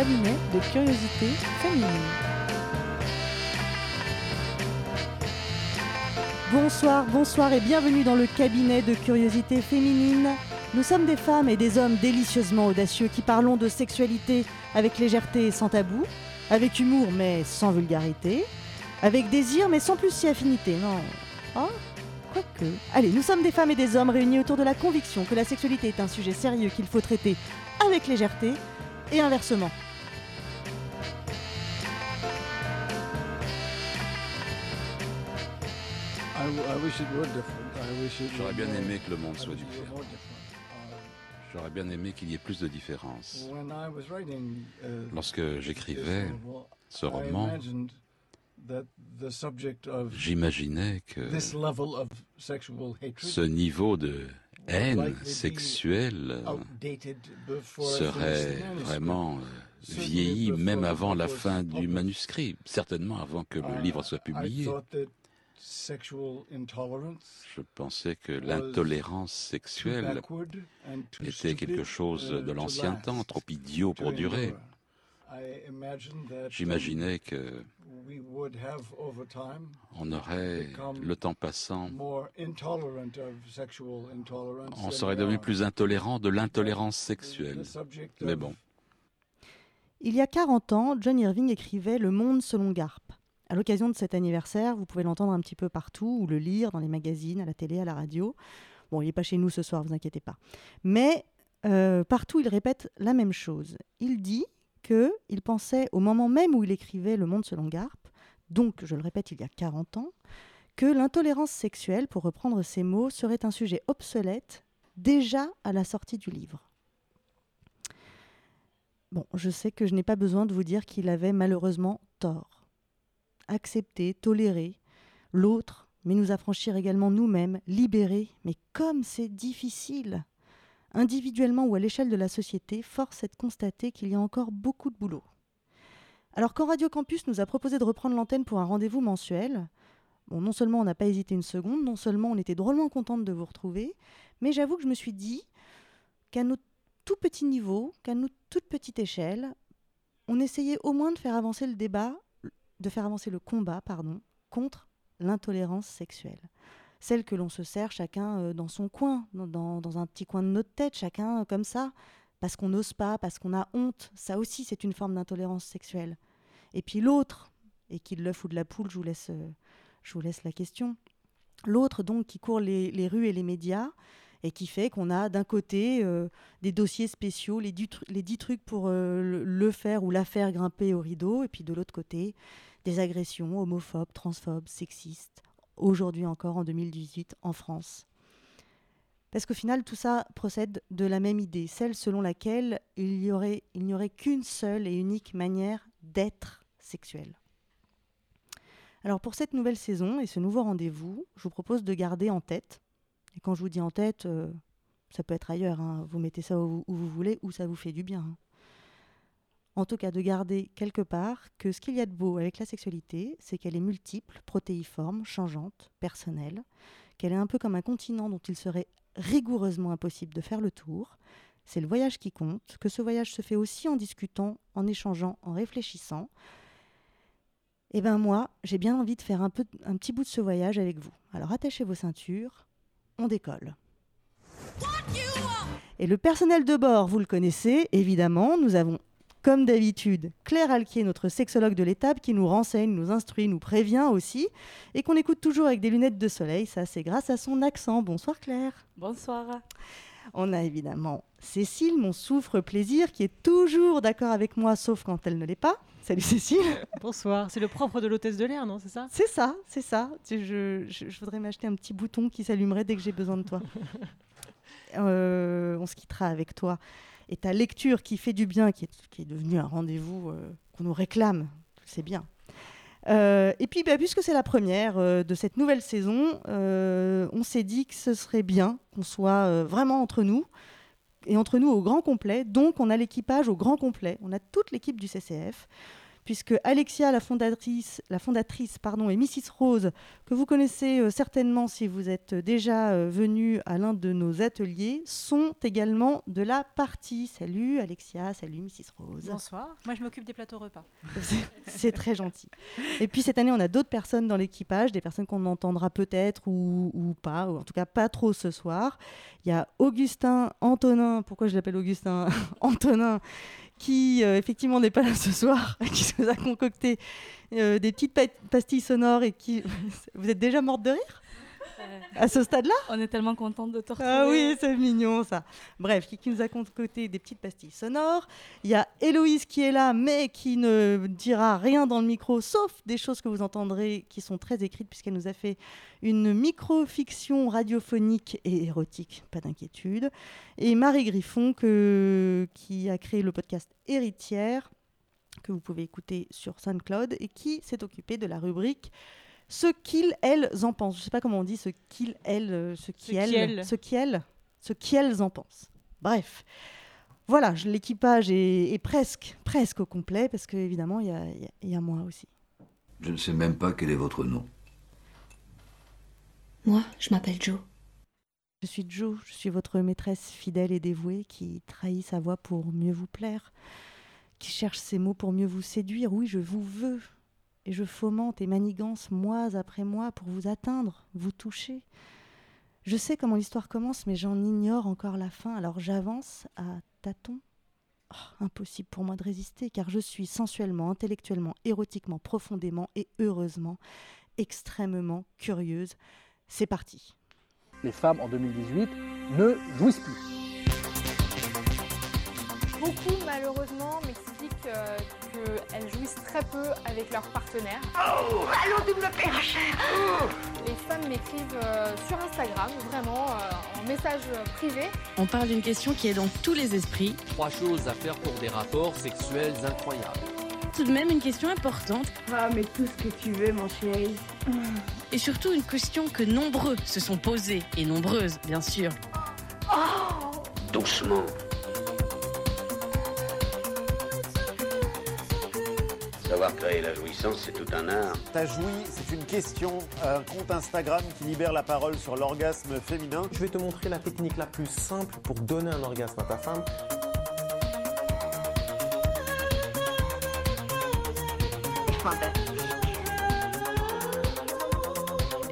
cabinet de curiosité féminine. Bonsoir, bonsoir et bienvenue dans le cabinet de curiosité féminine. Nous sommes des femmes et des hommes délicieusement audacieux qui parlons de sexualité avec légèreté et sans tabou, avec humour mais sans vulgarité, avec désir mais sans plus si affinité, non. Oh, quoique. Allez, nous sommes des femmes et des hommes réunis autour de la conviction que la sexualité est un sujet sérieux qu'il faut traiter avec légèreté et inversement. J'aurais bien aimé que le monde soit différent. J'aurais bien aimé qu'il y ait plus de différence. Lorsque j'écrivais ce roman, j'imaginais que ce niveau de haine sexuelle serait vraiment euh, vieilli même avant la fin du manuscrit, certainement avant que le livre soit publié. Je pensais que l'intolérance sexuelle était quelque chose de l'ancien temps, trop idiot pour durer. J'imaginais que on aurait, le temps passant, on serait devenu plus intolérant de l'intolérance sexuelle. Mais bon. Il y a 40 ans, John Irving écrivait Le monde selon Garp. À l'occasion de cet anniversaire, vous pouvez l'entendre un petit peu partout ou le lire dans les magazines, à la télé, à la radio. Bon, il n'est pas chez nous ce soir, vous inquiétez pas. Mais euh, partout, il répète la même chose. Il dit qu'il pensait, au moment même où il écrivait Le Monde selon Garp, donc je le répète, il y a 40 ans, que l'intolérance sexuelle, pour reprendre ces mots, serait un sujet obsolète déjà à la sortie du livre. Bon, je sais que je n'ai pas besoin de vous dire qu'il avait malheureusement tort. Accepter, tolérer. L'autre, mais nous affranchir également nous-mêmes, libérer, mais comme c'est difficile. Individuellement ou à l'échelle de la société, force est de constater qu'il y a encore beaucoup de boulot. Alors quand Radio Campus nous a proposé de reprendre l'antenne pour un rendez-vous mensuel, non seulement on n'a pas hésité une seconde, non seulement on était drôlement contente de vous retrouver, mais j'avoue que je me suis dit qu'à notre tout petit niveau, qu'à notre toute petite échelle, on essayait au moins de faire avancer le débat, de faire avancer le combat, pardon, contre l'intolérance sexuelle celle que l'on se sert chacun euh, dans son coin, dans, un petit coin de notre tête, chacun euh, comme ça, parce qu'on n'ose pas, parce qu'on a honte. Ça aussi, c'est une forme d'intolérance sexuelle. Et puis l'autre, et qui de l'œuf ou de la poule, je vous laisse, euh, je vous laisse la question. L'autre, donc, qui court les, rues et les médias, et qui fait qu'on a d'un côté des dossiers spéciaux, les, les dix trucs pour le, faire ou la faire grimper au rideau, et puis de l'autre côté, des agressions homophobes, transphobes, sexistes, aujourd'hui encore en 2018 en France. Parce qu'au final, tout ça procède de la même idée, celle selon laquelle il n'y aurait, qu'une seule et unique manière d'être sexuel. Alors pour cette nouvelle saison et ce nouveau rendez-vous, je vous propose de garder en tête, et quand je vous dis en tête, euh, ça peut être ailleurs, hein, vous mettez ça où, vous voulez, où ça vous fait du bien. Hein en tout cas de garder quelque part que ce qu'il y a de beau avec la sexualité, c'est qu'elle est multiple, protéiforme, changeante, personnelle, qu'elle est un peu comme un continent dont il serait rigoureusement impossible de faire le tour. C'est le voyage qui compte, que ce voyage se fait aussi en discutant, en échangeant, en réfléchissant. Eh bien moi, j'ai bien envie de faire un, peu, un petit bout de ce voyage avec vous. Alors attachez vos ceintures, on décolle. Et le personnel de bord, vous le connaissez, évidemment, nous avons comme d'habitude, Claire Alquier, notre sexologue de l'étape, qui nous renseigne, nous instruit, nous prévient aussi, et qu'on écoute toujours avec des lunettes de soleil. Ça, c'est grâce à son accent. Bonsoir Claire. Bonsoir. On a évidemment Cécile, mon souffre-plaisir, qui est toujours d'accord avec moi, sauf quand elle ne l'est pas. Salut Cécile. Bonsoir. C'est le propre de l'hôtesse de l'air, non C'est ça? C'est ça, c'est ça. Je, voudrais m'acheter un petit bouton qui s'allumerait dès que j'ai besoin de toi. Euh, on se quittera avec toi et ta lecture qui fait du bien, qui est, devenue un rendez-vous euh, qu'on nous réclame, c'est bien. Euh, et puis, bah, puisque c'est la première euh, de cette nouvelle saison, on s'est dit que ce serait bien qu'on soit vraiment entre nous, et entre nous au grand complet. Donc, on a l'équipage au grand complet, on a toute l'équipe du CCF, puisque Alexia, la fondatrice, la fondatrice pardon, et Mrs. Rose, que vous connaissez euh, certainement si vous êtes déjà euh, venu à l'un de nos ateliers, sont également de la partie. Salut Alexia, salut Mrs. Rose. Bonsoir, moi je m'occupe des plateaux repas. C'est très gentil. Et puis cette année, on a d'autres personnes dans l'équipage, des personnes qu'on entendra peut-être ou, ou, pas, ou en tout cas pas trop ce soir. Il y a Augustin Antonin, pourquoi je l'appelle Augustin Antonin, qui euh, effectivement n'est pas là ce soir, qui nous a concocté euh, des petites pastilles sonores et qui... Vous êtes déjà morte de rire? À ce stade-là On est tellement contente de te retrouver. Ah oui, c'est mignon ça. Bref, qui, nous a concocté des petites pastilles sonores. Il y a Héloïse qui est là, mais qui ne dira rien dans le micro, sauf des choses que vous entendrez qui sont très écrites, puisqu'elle nous a fait une micro-fiction radiophonique et érotique, pas d'inquiétude. Et Marie Griffon, que, qui a créé le podcast Héritière, que vous pouvez écouter sur SoundCloud, et qui s'est occupée de la rubrique ce qu'ils, elles en pensent. Je ne sais pas comment on dit ce qu'ils, elles, euh, ce qui, elles, ce qui, elles, ce qu'elles en pensent. Bref. Voilà, l'équipage est, presque, presque au complet parce qu'évidemment, il y a, y a moi aussi. Je ne sais même pas quel est votre nom. Moi, je m'appelle Joe. Je suis Joe, je suis votre maîtresse fidèle et dévouée qui trahit sa voix pour mieux vous plaire, qui cherche ses mots pour mieux vous séduire. Oui, je vous veux, et je fomente et manigance mois après mois pour vous atteindre, vous toucher. Je sais comment l'histoire commence, mais j'en ignore encore la fin, alors j'avance à tâtons. Oh, impossible pour moi de résister, car je suis sensuellement, intellectuellement, érotiquement, profondément et heureusement, extrêmement curieuse. C'est parti. Les femmes en 2018 ne jouissent plus. Beaucoup, malheureusement, m'expliquent euh, qu'elles jouissent très peu avec leurs partenaires. Oh, allons tu me le cher Les femmes m'écrivent euh, sur Instagram, vraiment, euh, en message privé. On parle d'une question qui est dans tous les esprits. Trois choses à faire pour des rapports sexuels incroyables. Tout de même une question importante. Ah, mais tout ce que tu veux, mon chéri. Et surtout une question que nombreux se sont posées, et nombreuses, bien sûr. Oh Doucement. Savoir créer la jouissance, c'est tout un art. T'as joui, c'est une question. Un compte Instagram qui libère la parole sur l'orgasme féminin. Je vais te montrer la technique la plus simple pour donner un orgasme à ta femme.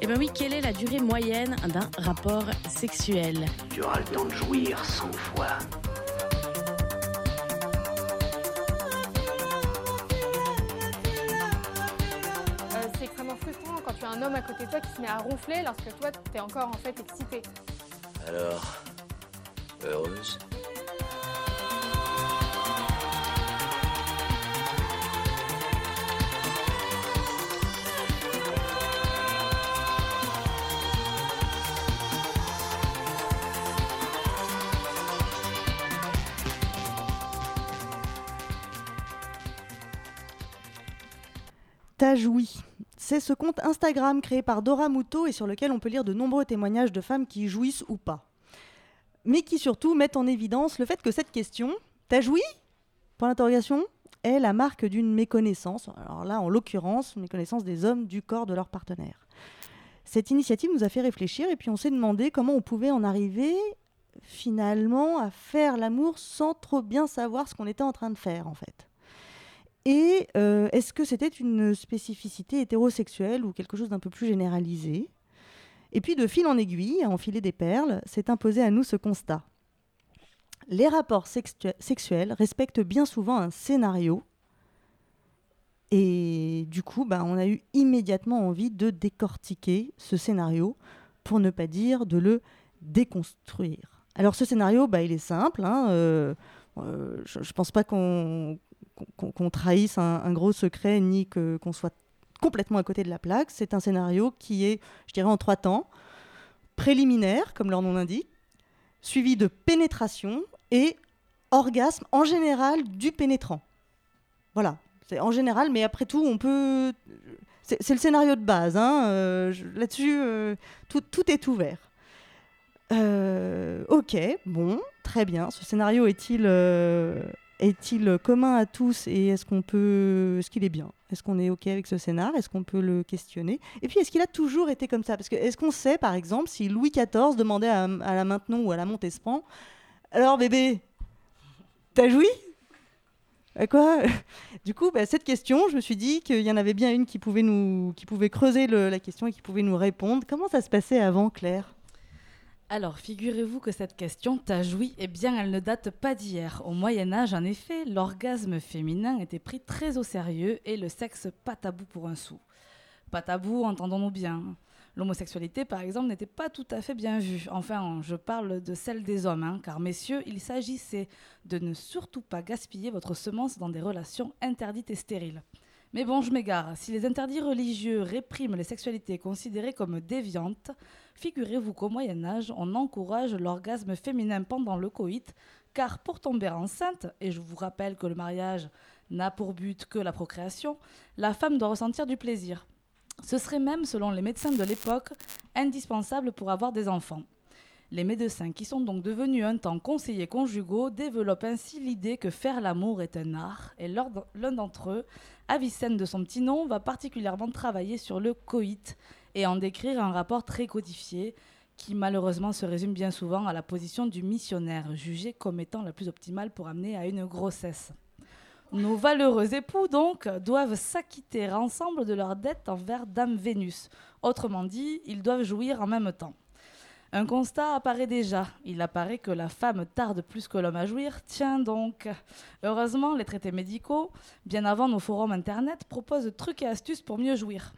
Eh ben oui, quelle est la durée moyenne d'un rapport sexuel? Tu auras le temps de jouir 100 fois. Un homme à côté de toi qui se met à ronfler lorsque toi, tu es encore en fait excité. Alors, heureuse? T'as joui. C'est ce compte Instagram créé par Dora Muto et sur lequel on peut lire de nombreux témoignages de femmes qui jouissent ou pas. Mais qui surtout mettent en évidence le fait que cette question, t'as joui? Point d'interrogation est la marque d'une méconnaissance, alors là en l'occurrence, une méconnaissance des hommes du corps de leur partenaire. Cette initiative nous a fait réfléchir et puis on s'est demandé comment on pouvait en arriver finalement à faire l'amour sans trop bien savoir ce qu'on était en train de faire en fait. Et euh, est-ce que c'était une spécificité hétérosexuelle ou quelque chose d'un peu plus généralisé? Et puis de fil en aiguille, à enfiler des perles, s'est imposé à nous ce constat. Les rapports sexuels respectent bien souvent un scénario. Et du coup, bah, on a eu immédiatement envie de décortiquer ce scénario, pour ne pas dire de le déconstruire. Alors ce scénario, bah, il est simple. Hein, euh, euh, je ne pense pas qu'on qu'on trahisse un, gros secret ni qu'on soit complètement à côté de la plaque. C'est un scénario qui est, je dirais, en trois temps. Préliminaire, comme leur nom l'indique, suivi de pénétration et orgasme, en général, du pénétrant. Voilà, c'est en général, mais après tout, on peut... C'est le scénario de base. Hein, euh, là-dessus, euh, tout, est ouvert. Euh, ok, bon, très bien. Ce scénario est-il est-il commun à tous et est-ce qu'on peut, est-ce qu'il est bien? Est-ce qu'on est ok avec ce scénar? Est-ce qu'on peut le questionner? Et puis est-ce qu'il a toujours été comme ça? Parce que est-ce qu'on sait, par exemple, si Louis XIV demandait à, la Maintenon ou à la Montespan, alors bébé, t'as joui? Quoi Du coup, bah, cette question, je me suis dit qu'il y en avait bien une qui pouvait nous, qui pouvait creuser la question et qui pouvait nous répondre. Comment ça se passait avant, Claire? Alors, figurez-vous que cette question, t'as joui, eh bien, elle ne date pas d'hier. Au Moyen Âge, en effet, l'orgasme féminin était pris très au sérieux et le sexe pas tabou pour un sou. Pas tabou, entendons-nous bien. L'homosexualité, par exemple, n'était pas tout à fait bien vue. Enfin, je parle de celle des hommes, hein, car messieurs, il s'agissait de ne surtout pas gaspiller votre semence dans des relations interdites et stériles. Mais bon, je m'égare. Si les interdits religieux répriment les sexualités considérées comme déviantes, figurez-vous qu'au Moyen Âge, on encourage l'orgasme féminin pendant le coït, car pour tomber enceinte, et je vous rappelle que le mariage n'a pour but que la procréation, la femme doit ressentir du plaisir. Ce serait même, selon les médecins de l'époque, indispensable pour avoir des enfants. Les médecins, qui sont donc devenus un temps conseillers conjugaux, développent ainsi l'idée que faire l'amour est un art, et l'un d'entre eux, Avicenne de son petit nom, va particulièrement travailler sur le coït et en décrire un rapport très codifié qui malheureusement se résume bien souvent à la position du missionnaire, jugé comme étant la plus optimale pour amener à une grossesse. Nos valeureux époux, donc, doivent s'acquitter ensemble de leur dette envers Dame Vénus. Autrement dit, ils doivent jouir en même temps. Un constat apparaît déjà. Il apparaît que la femme tarde plus que l'homme à jouir. Tiens donc. Heureusement, les traités médicaux, bien avant nos forums internet, proposent trucs et astuces pour mieux jouir.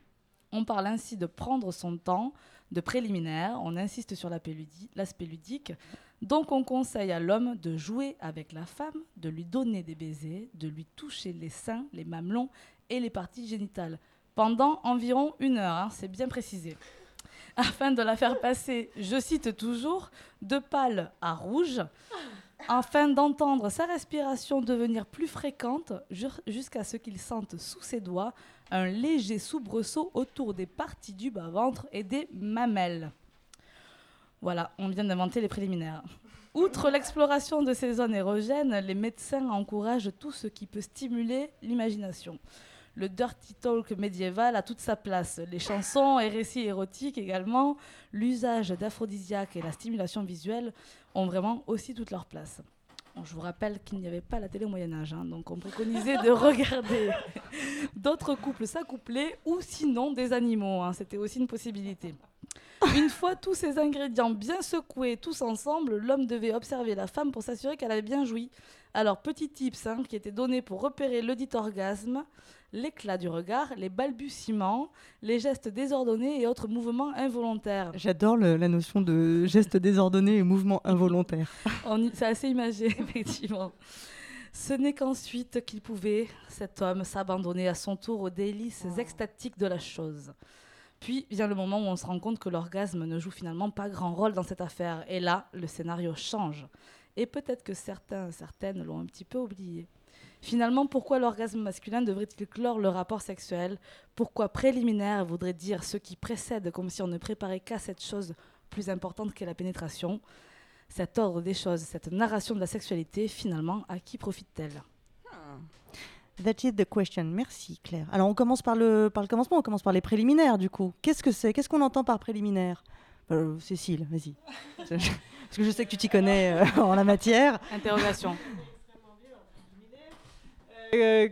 On parle ainsi de prendre son temps, de préliminaire, on insiste sur l'aspect ludique. Donc on conseille à l'homme de jouer avec la femme, de lui donner des baisers, de lui toucher les seins, les mamelons et les parties génitales. Pendant environ une heure, hein, c'est bien précisé afin de la faire passer, je cite toujours, de pâle à rouge, afin d'entendre sa respiration devenir plus fréquente jusqu'à ce qu'il sente sous ses doigts un léger soubresaut autour des parties du bas-ventre et des mamelles. Voilà, on vient d'inventer les préliminaires. Outre l'exploration de ces zones érogènes, les médecins encouragent tout ce qui peut stimuler l'imagination le dirty talk médiéval a toute sa place. Les chansons et récits érotiques également, l'usage d'aphrodisiaques et la stimulation visuelle ont vraiment aussi toute leur place. je vous rappelle qu'il n'y avait pas la télé au Moyen Âge, hein, donc on préconisait de regarder d'autres couples s'accoupler ou sinon des animaux. Hein, c'était aussi une possibilité. Une fois tous ces ingrédients bien secoués, tous ensemble, l'homme devait observer la femme pour s'assurer qu'elle avait bien joui. Alors, petit tips qui était donné pour repérer le orgasme l'éclat du regard, les balbutiements, les gestes désordonnés et autres mouvements involontaires. J'adore la notion de gestes désordonnés et mouvements involontaires. C'est assez imagé, effectivement. Ce n'est qu'ensuite qu'il pouvait, cet homme, s'abandonner à son tour aux délices extatiques de la chose. Puis vient le moment où on se rend compte que l'orgasme ne joue finalement pas grand rôle dans cette affaire. Et là, le scénario change. Et peut-être que certains, certaines l'ont un petit peu oublié. Finalement, pourquoi l'orgasme masculin devrait-il clore le rapport sexuel? Pourquoi préliminaire voudrait dire ce qui précède, comme si on ne préparait qu'à cette chose plus importante qu'est la pénétration? Cet ordre des choses, cette narration de la sexualité, finalement, à qui profite-t-elle? That is the question. Merci Claire. Alors on commence par le, par le commencement, on commence par les préliminaires du coup. Qu'est-ce que c'est? Qu'est-ce qu'on entend par préliminaire? Euh, Cécile, vas-y. Parce que je sais que tu t'y connais euh, en la matière. Interrogation. Euh,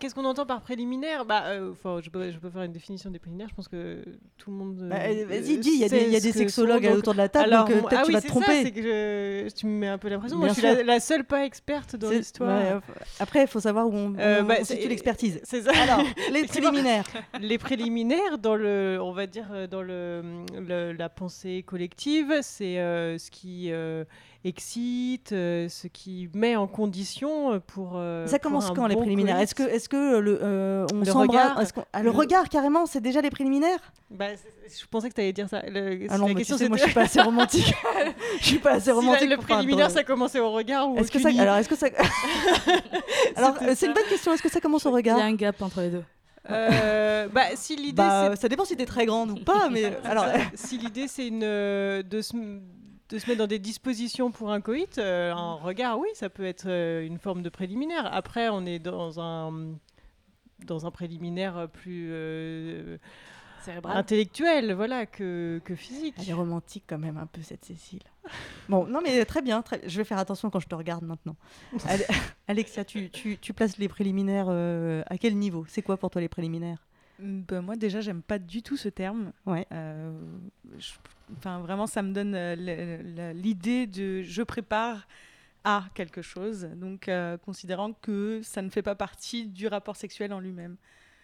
qu'est-ce qu'on entend par préliminaire? Bah, euh, je, peux, je, peux, faire une définition des préliminaires. Je pense que tout le monde. Bah, Vas-y, dis. Il y a des, y a des sexologues autour de la table, alors, donc peut-être ah tu oui, vas te tromper. Ça, que je, tu me mets un peu la pression. Moi, je suis la, seule pas experte dans l'histoire. après, il faut savoir où on, euh, bah, situe l'expertise. C'est ça. Alors, les préliminaires. les préliminaires, dans le, on va dire, dans le, le la pensée collective, c'est ce qui excite, euh, ce qui met en condition euh, pour. Euh, ça commence quand les préliminaires? Est-ce que, est-ce que le, on le regard, ah, le, regard carrément, c'est déjà les préliminaires? Bah, Je pensais que tu allais dire ça. Le, ah non, question, moi je suis pas assez romantique. je suis pas assez romantique. le préliminaire, ça commençait au regard ou est-ce que ça, Alors, est-ce que ça Alors, c'est une bonne question. Est-ce que ça commence au regard Il y a un gap entre les deux. bah, si l'idée, bah, ça dépend si tu es très grande ou pas, mais alors si l'idée c'est une de de se mettre dans des dispositions pour un coït, euh, un regard, oui, ça peut être euh, une forme de préliminaire. Après, on est dans un, dans un préliminaire plus euh, intellectuel, voilà, que, que physique. Elle est romantique quand même un peu cette Cécile. bon, non mais très bien, très... je vais faire attention quand je te regarde maintenant. Alexia, tu, tu, tu, places les préliminaires à quel niveau? C'est quoi pour toi les préliminaires? Ben, moi déjà j'aime pas du tout ce terme. Ouais. Enfin vraiment ça me donne l'idée de je prépare à quelque chose, donc considérant que ça ne fait pas partie du rapport sexuel en lui-même.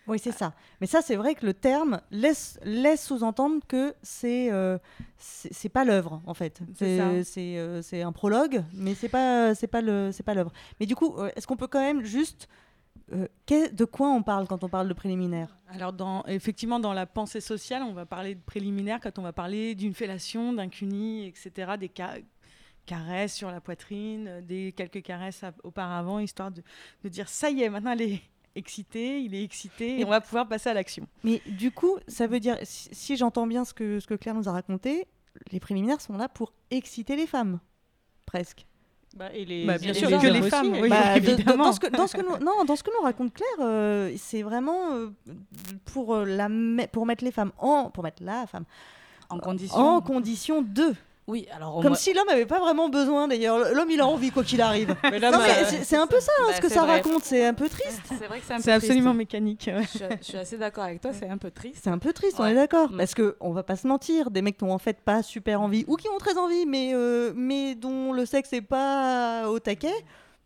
Oui, c'est ça. Mais ça, c'est vrai que le terme laisse, laisse sous-entendre que c'est euh, c'est pas l'œuvre, en fait. C'est un prologue, mais c'est pas, pas l'œuvre. Mais du coup, est-ce qu'on peut quand même juste euh, de quoi on parle quand on parle de préliminaire? Alors, dans, effectivement, dans la pensée sociale, on va parler de préliminaire quand on va parler d'une fellation, d'un cuni, etc., des caresses sur la poitrine, des quelques caresses auparavant, histoire de, dire ça y est, maintenant elle est excitée, il est excité, et, on va pouvoir passer à l'action. Mais du coup, ça veut dire, si, j'entends bien ce que, ce que Claire nous a raconté, les préliminaires sont là pour exciter les femmes, presque. Bah, et les, bah, bien sûr que les femmes, oui, bah, évidemment. dans, ce que, dans, ce que nous, non, dans ce que nous raconte Claire, euh, c'est vraiment euh, pour, euh, la pour mettre les femmes en, pour mettre la femme en condition, en condition de oui, alors comme si l'homme n'avait pas vraiment besoin d'ailleurs. L'homme il a envie quoi qu'il arrive. c'est un peu ça hein, ce que ça raconte. C'est un peu triste. C'est vrai que c'est un peu absolument mécanique. Je, suis assez d'accord avec toi. C'est un peu triste. C'est un peu triste. On est d'accord. Parce que on va pas se mentir. Des mecs qui ont en fait pas super envie ou qui ont très envie, mais euh, mais dont le sexe est pas au taquet.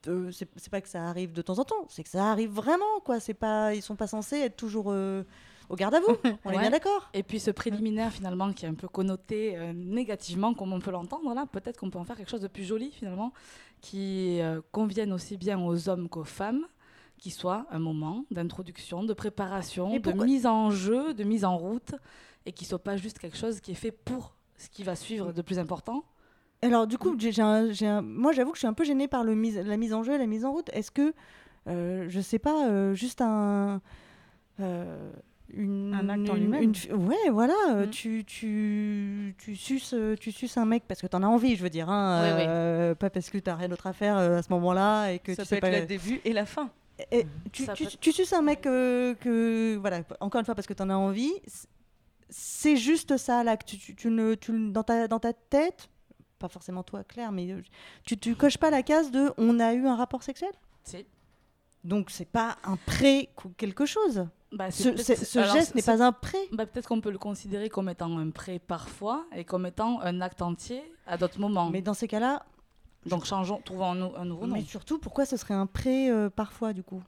Euh, c'est pas que ça arrive de temps en temps. C'est que ça arrive vraiment quoi. C'est pas ils sont pas censés être toujours euh, au garde à vous. On est bien d'accord. Et puis ce préliminaire finalement qui est un peu connoté euh, négativement, comme on peut l'entendre là, peut-être qu'on peut en faire quelque chose de plus joli finalement, qui euh, convienne aussi bien aux hommes qu'aux femmes, qui soit un moment d'introduction, de préparation, de mise en jeu, de mise en route, et qui soit pas juste quelque chose qui est fait pour ce qui va suivre de plus important. Alors du coup, j'ai moi j'avoue que je suis un peu gênée par le mise, la mise en jeu et la mise en route. Est-ce que, euh, je sais pas, juste un une, un acte en lui-même. Ouais, voilà, euh, mm. tu, tu, tu, suces, euh, tu suces un mec parce que tu en as envie, je veux dire. Hein, euh, Pas parce que tu n'as rien d'autre à faire à ce moment-là. et que Ça tu peut sais être pas... le début et la fin. Et, tu, tu, tu, suces un mec que, voilà, encore une fois, parce que tu en as envie. C'est juste ça, l'acte. Tu, tu, ne, tu, dans, ta, dans ta tête, pas forcément toi, Claire, mais tu, tu coches pas la case de on a eu un rapport sexuel? Si. Donc c'est pas un pré quelque chose. Bah, ce, geste n'est pas un prêt. Bah, Peut-être qu'on peut le considérer comme étant un prêt parfois et comme étant un acte entier à d'autres moments. Mais dans ces cas-là. Donc changeons, trouvons un, un nouveau nom. Mais surtout, pourquoi ce serait un prêt euh, parfois du coup?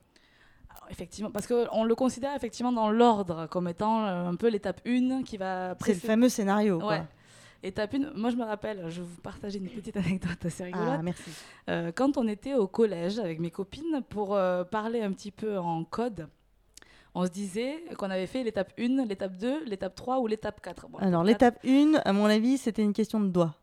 Alors, Effectivement, parce qu'on le considère effectivement dans l'ordre comme étant euh, un peu l'étape 1 qui va. C'est le fameux scénario. Quoi. Ouais. Étape 1, moi je me rappelle, je vais vous partager une petite anecdote assez rigolote. Ah, merci. Euh, quand on était au collège avec mes copines pour parler un petit peu en code, on se disait qu'on avait fait l'étape 1, l'étape 2, l'étape 3 ou l'étape 4. Alors l'étape 1, à mon avis, c'était une question de doigts.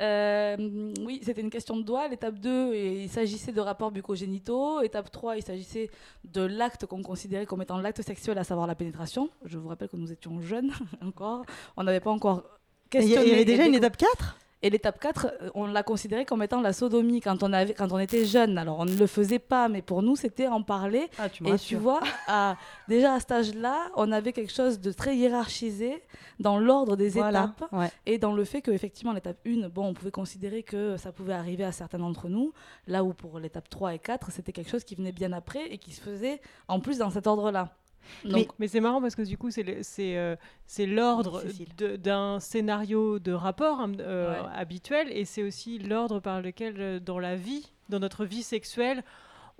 Euh, oui, c'était une question de doigts. L'étape 2, il s'agissait de rapports bucogénitaux. Étape 3, il s'agissait de l'acte qu'on considérait comme étant l'acte sexuel, à savoir la pénétration. Je vous rappelle que nous étions jeunes encore. On n'avait pas encore questionné. Il y avait déjà une étape 4 et l'étape 4, euh, on l'a considérée comme étant la sodomie quand on, avait, quand on était jeune. Alors, on ne le faisait pas, mais pour nous, c'était en parler. Ah, tu et tu vois, à, déjà à cet âge-là, on avait quelque chose de très hiérarchisé dans l'ordre des étapes. et dans le fait qu'effectivement, l'étape 1, bon, on pouvait considérer que ça pouvait arriver à certains d'entre nous, là où pour l'étape 3 et 4, c'était quelque chose qui venait bien après et qui se faisait en plus dans cet ordre-là mais, c'est marrant parce que du coup, c'est euh, l'ordre d'un scénario de rapport hein, euh, habituel et c'est aussi l'ordre par lequel, euh, dans la vie, dans notre vie sexuelle,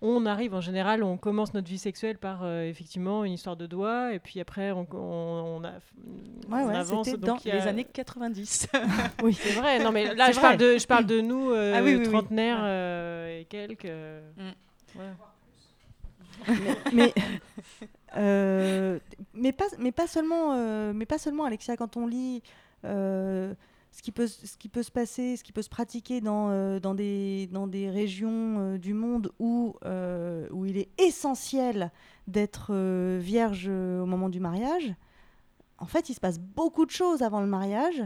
on arrive en général, on commence notre vie sexuelle par effectivement une histoire de doigts et puis après on, on, a, ouais, avance. dans les années 90. oui, c'est vrai. Non, mais là, je parle, de, je parle de nous, ah trentenaires et quelques. Mm. mais, euh, mais, pas, mais, pas seulement, euh, mais pas seulement, Alexia, quand on lit euh, ce, qui peut, ce qui peut se passer, ce qui peut se pratiquer dans, dans, des, dans des régions du monde où, où il est essentiel d'être vierge au moment du mariage, en fait, il se passe beaucoup de choses avant le mariage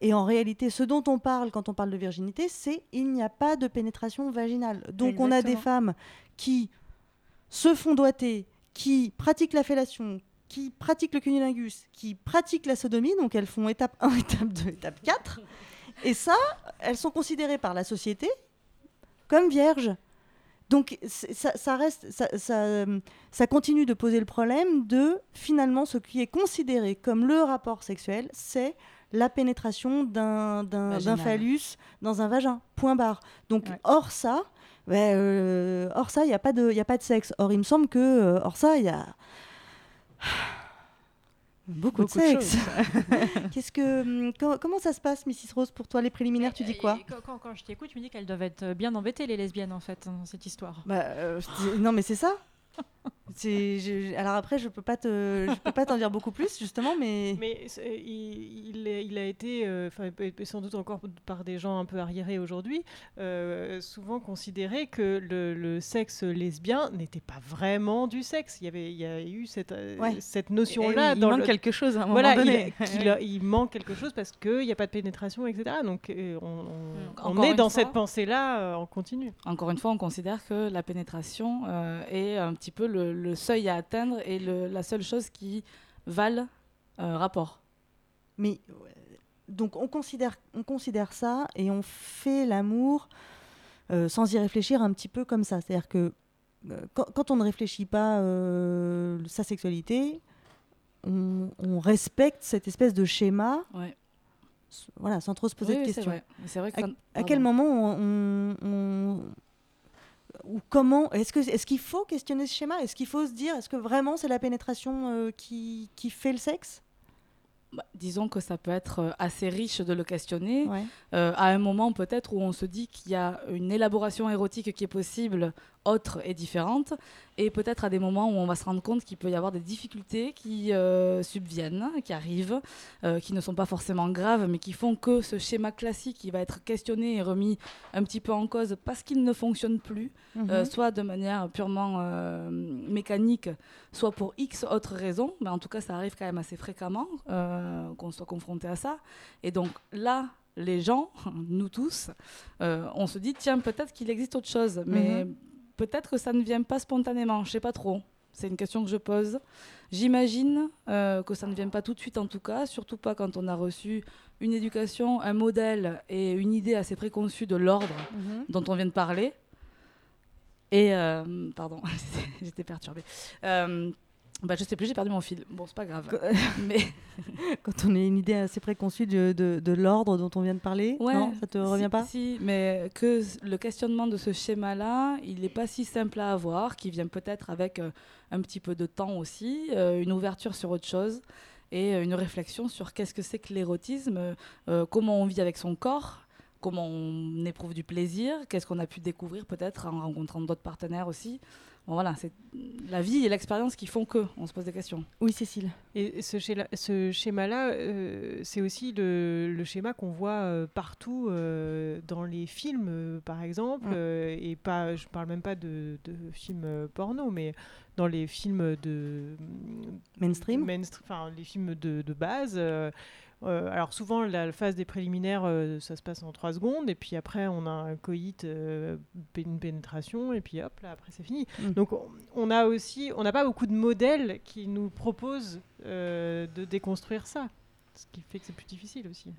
Et en réalité, ce dont on parle quand on parle de virginité, c'est il n'y a pas de pénétration vaginale. Donc on a des femmes qui se font doiter, qui pratiquent la fellation, qui pratiquent le cunnilingus, qui pratiquent la sodomie, donc elles font étape 1, étape 2, étape 4. Et ça, elles sont considérées par la société comme vierges. Donc ça, reste, ça, ça, continue de poser le problème de finalement ce qui est considéré comme le rapport sexuel, c'est la pénétration d'un phallus dans un vagin. Point barre. Donc hors ça, ben, euh, hors ça, il n'y a, pas de, a pas de sexe. Or il me semble que euh, hors ça, il y a Beaucoup, de sexe. Qu'est-ce que, hum, comment ça se passe, Mrs. Rose, pour toi, les préliminaires Tu dis quoi quand, quand, je t'écoute, je me dis qu'elles doivent être bien embêtées, les lesbiennes, en fait, dans cette histoire. Bah, euh, non, mais c'est ça. Alors après, je peux pas te, je peux pas t'en dire beaucoup plus justement, mais. Mais il, il, a été, euh, sans doute encore par des gens un peu arriérés aujourd'hui, euh, souvent considéré que le, sexe lesbien n'était pas vraiment du sexe. Il y avait, il y a eu cette, euh, cette notion-là. il manque quelque chose à un moment donné. Il, manque quelque chose parce qu'il n'y a pas de pénétration, etc. Donc on, on, est dans cette pensée-là en continu. Encore une fois, on considère que la pénétration est un petit peu le le seuil à atteindre et la seule chose qui valent euh, rapport. Mais donc on considère, on considère ça et on fait l'amour euh, sans y réfléchir un petit peu comme ça. C'est-à-dire que euh, quand, on ne réfléchit pas sa sexualité, on, respecte cette espèce de schéma. Voilà, sans trop se poser de questions. Vrai. à, quel moment on, ou comment Est-ce est-ce qu'il faut questionner ce schéma? Est-ce qu'il faut se dire est-ce que vraiment c'est la pénétration euh, qui, qui fait le sexe? Bah, disons que ça peut être euh, assez riche de le questionner. Euh, à un moment peut-être où on se dit qu'il y a une élaboration érotique qui est possible autre et différente, et peut-être à des moments où on va se rendre compte qu'il peut y avoir des difficultés qui euh, subviennent, qui arrivent, euh, qui ne sont pas forcément graves, mais qui font que ce schéma classique qui va être questionné et remis un petit peu en cause parce qu'il ne fonctionne plus, euh, mhm. soit de manière purement mécanique, soit pour X autres raisons, mais en tout cas ça arrive quand même assez fréquemment qu'on soit confronté à ça. Et donc là, les gens, nous tous, on se dit tiens peut-être qu'il existe autre chose, mais mhm peut-être que ça ne vient pas spontanément, je sais pas trop. C'est une question que je pose. J'imagine euh, que ça ne vient pas tout de suite en tout cas, surtout pas quand on a reçu une éducation, un modèle et une idée assez préconçue de l'ordre mhm. dont on vient de parler. Et, euh, pardon, j'étais perturbée. Euh, bah, je sais plus, j'ai perdu mon fil. Bon, c'est pas grave. mais quand on a une idée assez préconçue de, de, l'ordre dont on vient de parler, non, ça te revient pas Si, mais que le questionnement de ce schéma-là, il n'est pas si simple à avoir, qui vient peut-être avec euh, un petit peu de temps aussi, euh, une ouverture sur autre chose et euh, une réflexion sur qu'est-ce que c'est que l'érotisme, comment on vit avec son corps comment on éprouve du plaisir, qu'est-ce qu'on a pu découvrir peut-être en rencontrant d'autres partenaires aussi voilà, c'est la vie et l'expérience qui font que on se pose des questions. Oui, Cécile. Et ce, ce schéma-là, euh, c'est aussi le, schéma qu'on voit euh, partout euh, dans les films, par exemple, et pas, je parle même pas de, films porno, mais dans les films de mainstream, enfin les films de, de base. Euh, alors souvent, la phase des préliminaires, euh, ça se passe en 3 secondes, et puis après, on a un coït, euh, une pénétration, et puis hop, là, après, c'est fini. Mm. Donc, on, a aussi, on n'a pas beaucoup de modèles qui nous proposent de déconstruire ça, ce qui fait que c'est plus difficile aussi.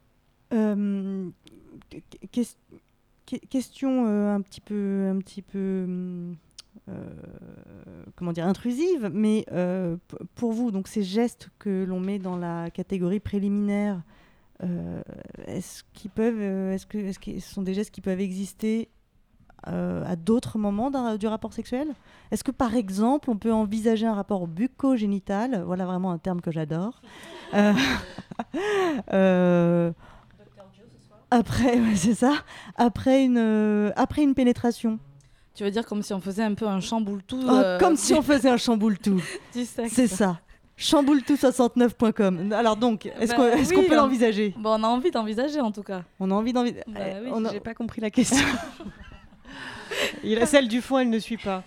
question un petit peu, un petit peu hum, comment dire, intrusive, mais euh, pour vous, donc ces gestes que l'on met dans la catégorie préliminaire, euh, est-ce qu'ils peuvent, est-ce que, est-ce que ce sont des gestes qui peuvent exister à d'autres moments du rapport sexuel? Est-ce que par exemple, on peut envisager un rapport bucco-génital? Voilà vraiment un terme que j'adore. après, c'est ça. Après une, après une pénétration. Tu veux dire comme si on faisait un peu un chamboule-tout oh, euh, Comme si on faisait un chamboule-tout. C'est ça. Chamboule-tout69.com. Alors donc, est-ce bah qu'on peut l'envisager? Bon, On a envie d'envisager en tout cas. On a envie d'envisager. Bah eh, oui, J'ai pas compris la question. Il a celle du fond, elle ne suit pas.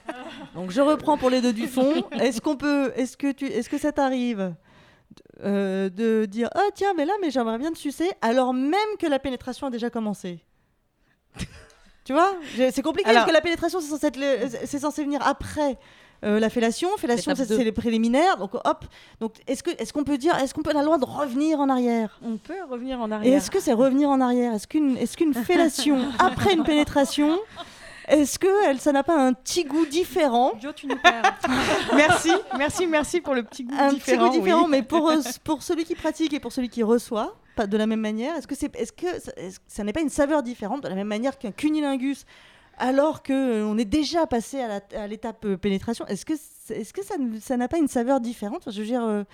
Donc je reprends pour les deux du fond. Est-ce qu'on peut, est-ce que tu, est-ce que ça t'arrive euh, de dire oh tiens mais là mais j'aimerais bien te sucer alors même que la pénétration a déjà commencé? Tu vois C'est compliqué Alors- parce que la pénétration c'est censé, le- venir après. euh, la fellation, fellation c'est les préliminaires, donc hop. Donc est-ce que est-ce qu'on peut dire, est-ce qu'on peut on a le droit de revenir en arrière? On peut revenir en Et arrière. est-ce que c'est revenir en arrière? Est-ce qu'une est qu'une fellation après une pénétration, est-ce que elle, ça n'a pas un petit goût différent? Joe, tu nous perds. Merci, merci, merci pour le petit goût un différent. petit goût différent, oui. mais pour, euh, pour celui qui pratique et pour celui qui reçoit, pas de la même manière. Est-ce que, c'est, est-ce que ça, est-ce que ça n'est pas une saveur différente de la même manière qu'un cunilingus alors que euh, est déjà passé à, la- à l'étape euh, pénétration? Est-ce que, est-ce que ça, n'a pas une saveur différente? Je veux dire, euh,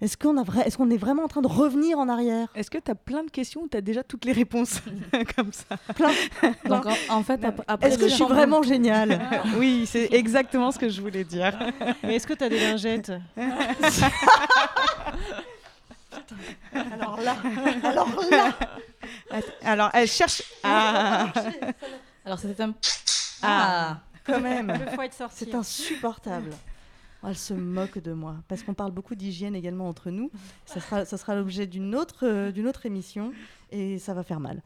est-ce qu'on, a vrai, est-ce qu'on est vraiment en train de revenir en arrière? Est-ce que tu as plein de questions ou tu as déjà toutes les réponses comme ça? Plein. Donc en, en fait, ap- après Est-ce que je suis vraiment géniale? Oui, c'est exactement ce que je voulais dire. Mais est-ce que tu as des lingettes? Alors là, alors là Alors, elle cherche. Ah. Alors c'était un. Ah, quand même. Le sorti. C'est insupportable. Oh, elle se moque de moi parce qu'on parle beaucoup d'hygiène également entre nous. Ça sera, ça sera l'objet d'une autre, euh, d'une autre émission et ça va faire mal.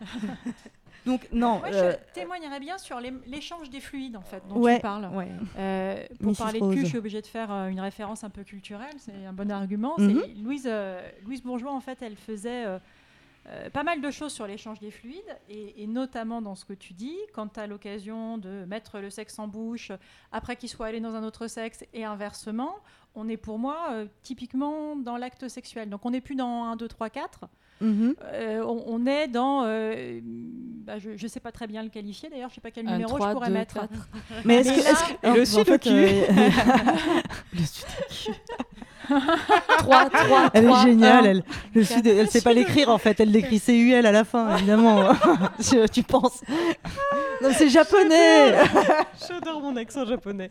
Donc non. Moi, euh, je témoignerais bien sur l'é- l'échange des fluides, en fait, dont Ouais, tu parles. ouais. Euh, pour Mrs. parler de cul, je suis obligée de faire euh, une référence un peu culturelle, c'est un bon argument. Mhm. Louise, euh, Louise Bourgeois, en fait, elle faisait euh, euh, pas mal de choses sur l'échange des fluides, et, et notamment dans ce que tu dis, quand tu as l'occasion de mettre le sexe en bouche après qu'il soit allé dans un autre sexe, et inversement, on est pour moi euh, typiquement dans l'acte sexuel. Donc on n'est plus dans 1, 2, 3, 4. Mhm. Euh, on, on est dans. euh, bah, je ne sais pas très bien le qualifier d'ailleurs, je ne sais pas quel Un, numéro je pourrais mettre. Mais est-ce que, là- est-ce que- Le en sudoku. euh, le sudoku. 3, 3, Elle est 3, géniale, 1. elle. Le sud, elle sait pas l'écrire en fait. Elle l'écrit CUL à la fin, évidemment. tu, tu penses Non, c'est japonais. J'adore mon accent japonais.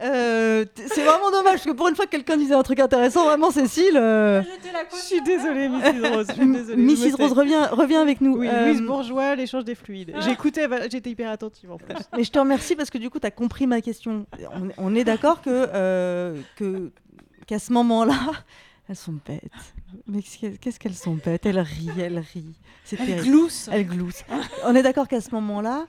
Euh, c'est vraiment dommage parce que pour une fois que quelqu'un disait un truc intéressant, vraiment Cécile. euh, Je suis désolée, Mrs. Rose. Je suis désolée, Mrs. Rose revient, revient avec nous. Oui, Euh, Louise Bourgeois, l'échange des fluides. J'écoutais, bah, j'étais hyper attentive en plus. Mais je te remercie parce que du coup, tu as compris ma question. On, on est d'accord que, euh, que, qu'à ce moment-là, elles sont bêtes. Mais qu'est-ce qu'elles sont bêtes? Elles rient, elles rient. C'est Elle terrible. glousse. Elles gloussent. On est d'accord qu'à ce moment-là,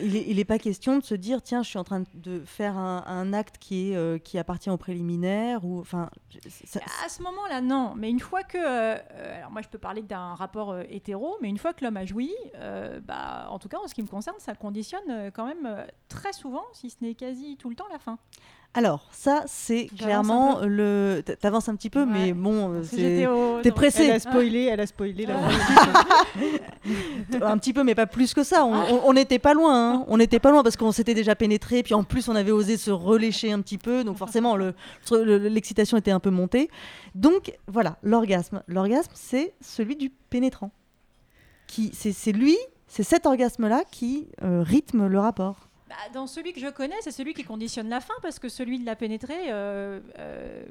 il n'est il est pas question de se dire tiens, je suis en train de faire un, un acte qui, est, euh, qui appartient au préliminaire. Ou, enfin, ça- À ce moment-là, non. Mais une fois que. euh, euh, alors, moi, je peux parler d'un rapport euh, hétéro, mais une fois que l'homme a joui, euh, bah, en tout cas, en ce qui me concerne, ça conditionne euh, quand même euh, très souvent, si ce n'est quasi tout le temps, la fin. Alors, ça, c'est clairement le. T'avances un petit peu, mais bon, au- T'es dans- pressé. Elle a spoilé, elle a spoilé la un petit peu, mais pas plus que ça. On- on n'était pas loin. hein. On n'était pas loin parce qu'on s'était déjà pénétré. Puis en plus, on avait osé se relécher un petit peu. Donc forcément, le- le- l'excitation était un peu montée. Donc voilà, l'orgasme. L'orgasme, c'est celui du pénétrant. Qui, c'est, c'est lui, c'est cet orgasme-là qui euh, rythme le rapport. Bah, dans celui que je connais, c'est celui qui conditionne la fin, parce que celui de la pénétrer, euh, euh,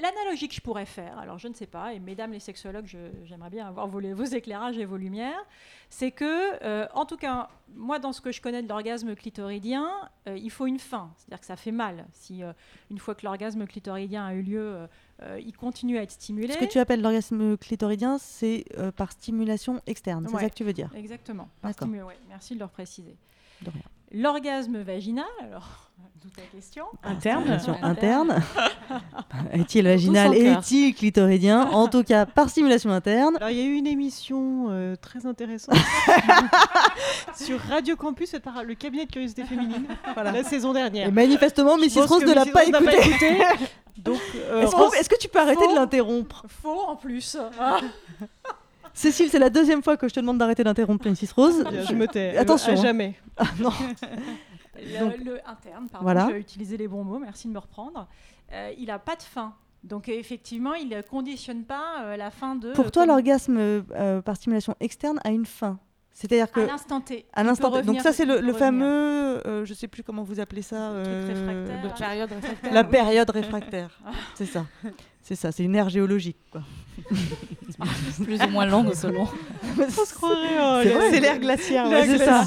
l'analogie que je pourrais faire, alors je ne sais pas, et mesdames les sexologues, j'aimerais bien avoir vos, vos éclairages et vos lumières, c'est que, euh, en tout cas, moi, dans ce que je connais de l'orgasme clitoridien, il faut une fin, c'est-à-dire que ça fait mal. Si une fois que l'orgasme clitoridien a eu lieu, euh, il continue à être stimulé. Ce que tu appelles l'orgasme clitoridien, c'est euh, par stimulation externe. C'est ça que tu veux dire? Exactement. par ouais, merci de le préciser. De rien. L'orgasme vaginal, alors, d'où ta question Interne. Stimulation interne. Est-il vaginal son cœur. Est-il clitoridien? En tout cas, par stimulation interne. Alors, il y a eu une émission euh, très intéressante sur Radio Campus, par le cabinet de curiosité féminine, la saison dernière. Et manifestement, Mrs. Rose ne l'a pas écouté. écouté. Donc, euh, Est-ce que tu peux arrêter de Faux. l'interrompre? Faux en plus. Ah. Cécile, c'est la deuxième fois que je te demande d'arrêter d'interrompre Mrs. Rose. Je me tais. Attention. À hein. jamais. Ah, non. Le, Donc, le interne, pardon, voilà. je vais utiliser les bons mots, merci de me reprendre. Euh, il n'a pas de fin. Donc euh, effectivement, il ne conditionne pas euh, la fin de... Pour toi, comme- l'orgasme euh, par stimulation externe a une fin. C'est-à-dire que À l'instant T. À l'instant T. Donc ça, c'est le, fameux, euh, je sais plus comment vous appelez ça. euh, réfractaire. La période réfractaire. La Oui. période réfractaire. c'est ça. C'est ça. C'est une ère géologique. Quoi. Plus ou moins longue selon. On se croirait, oh, C'est l'ère glaciaire, c'est ça.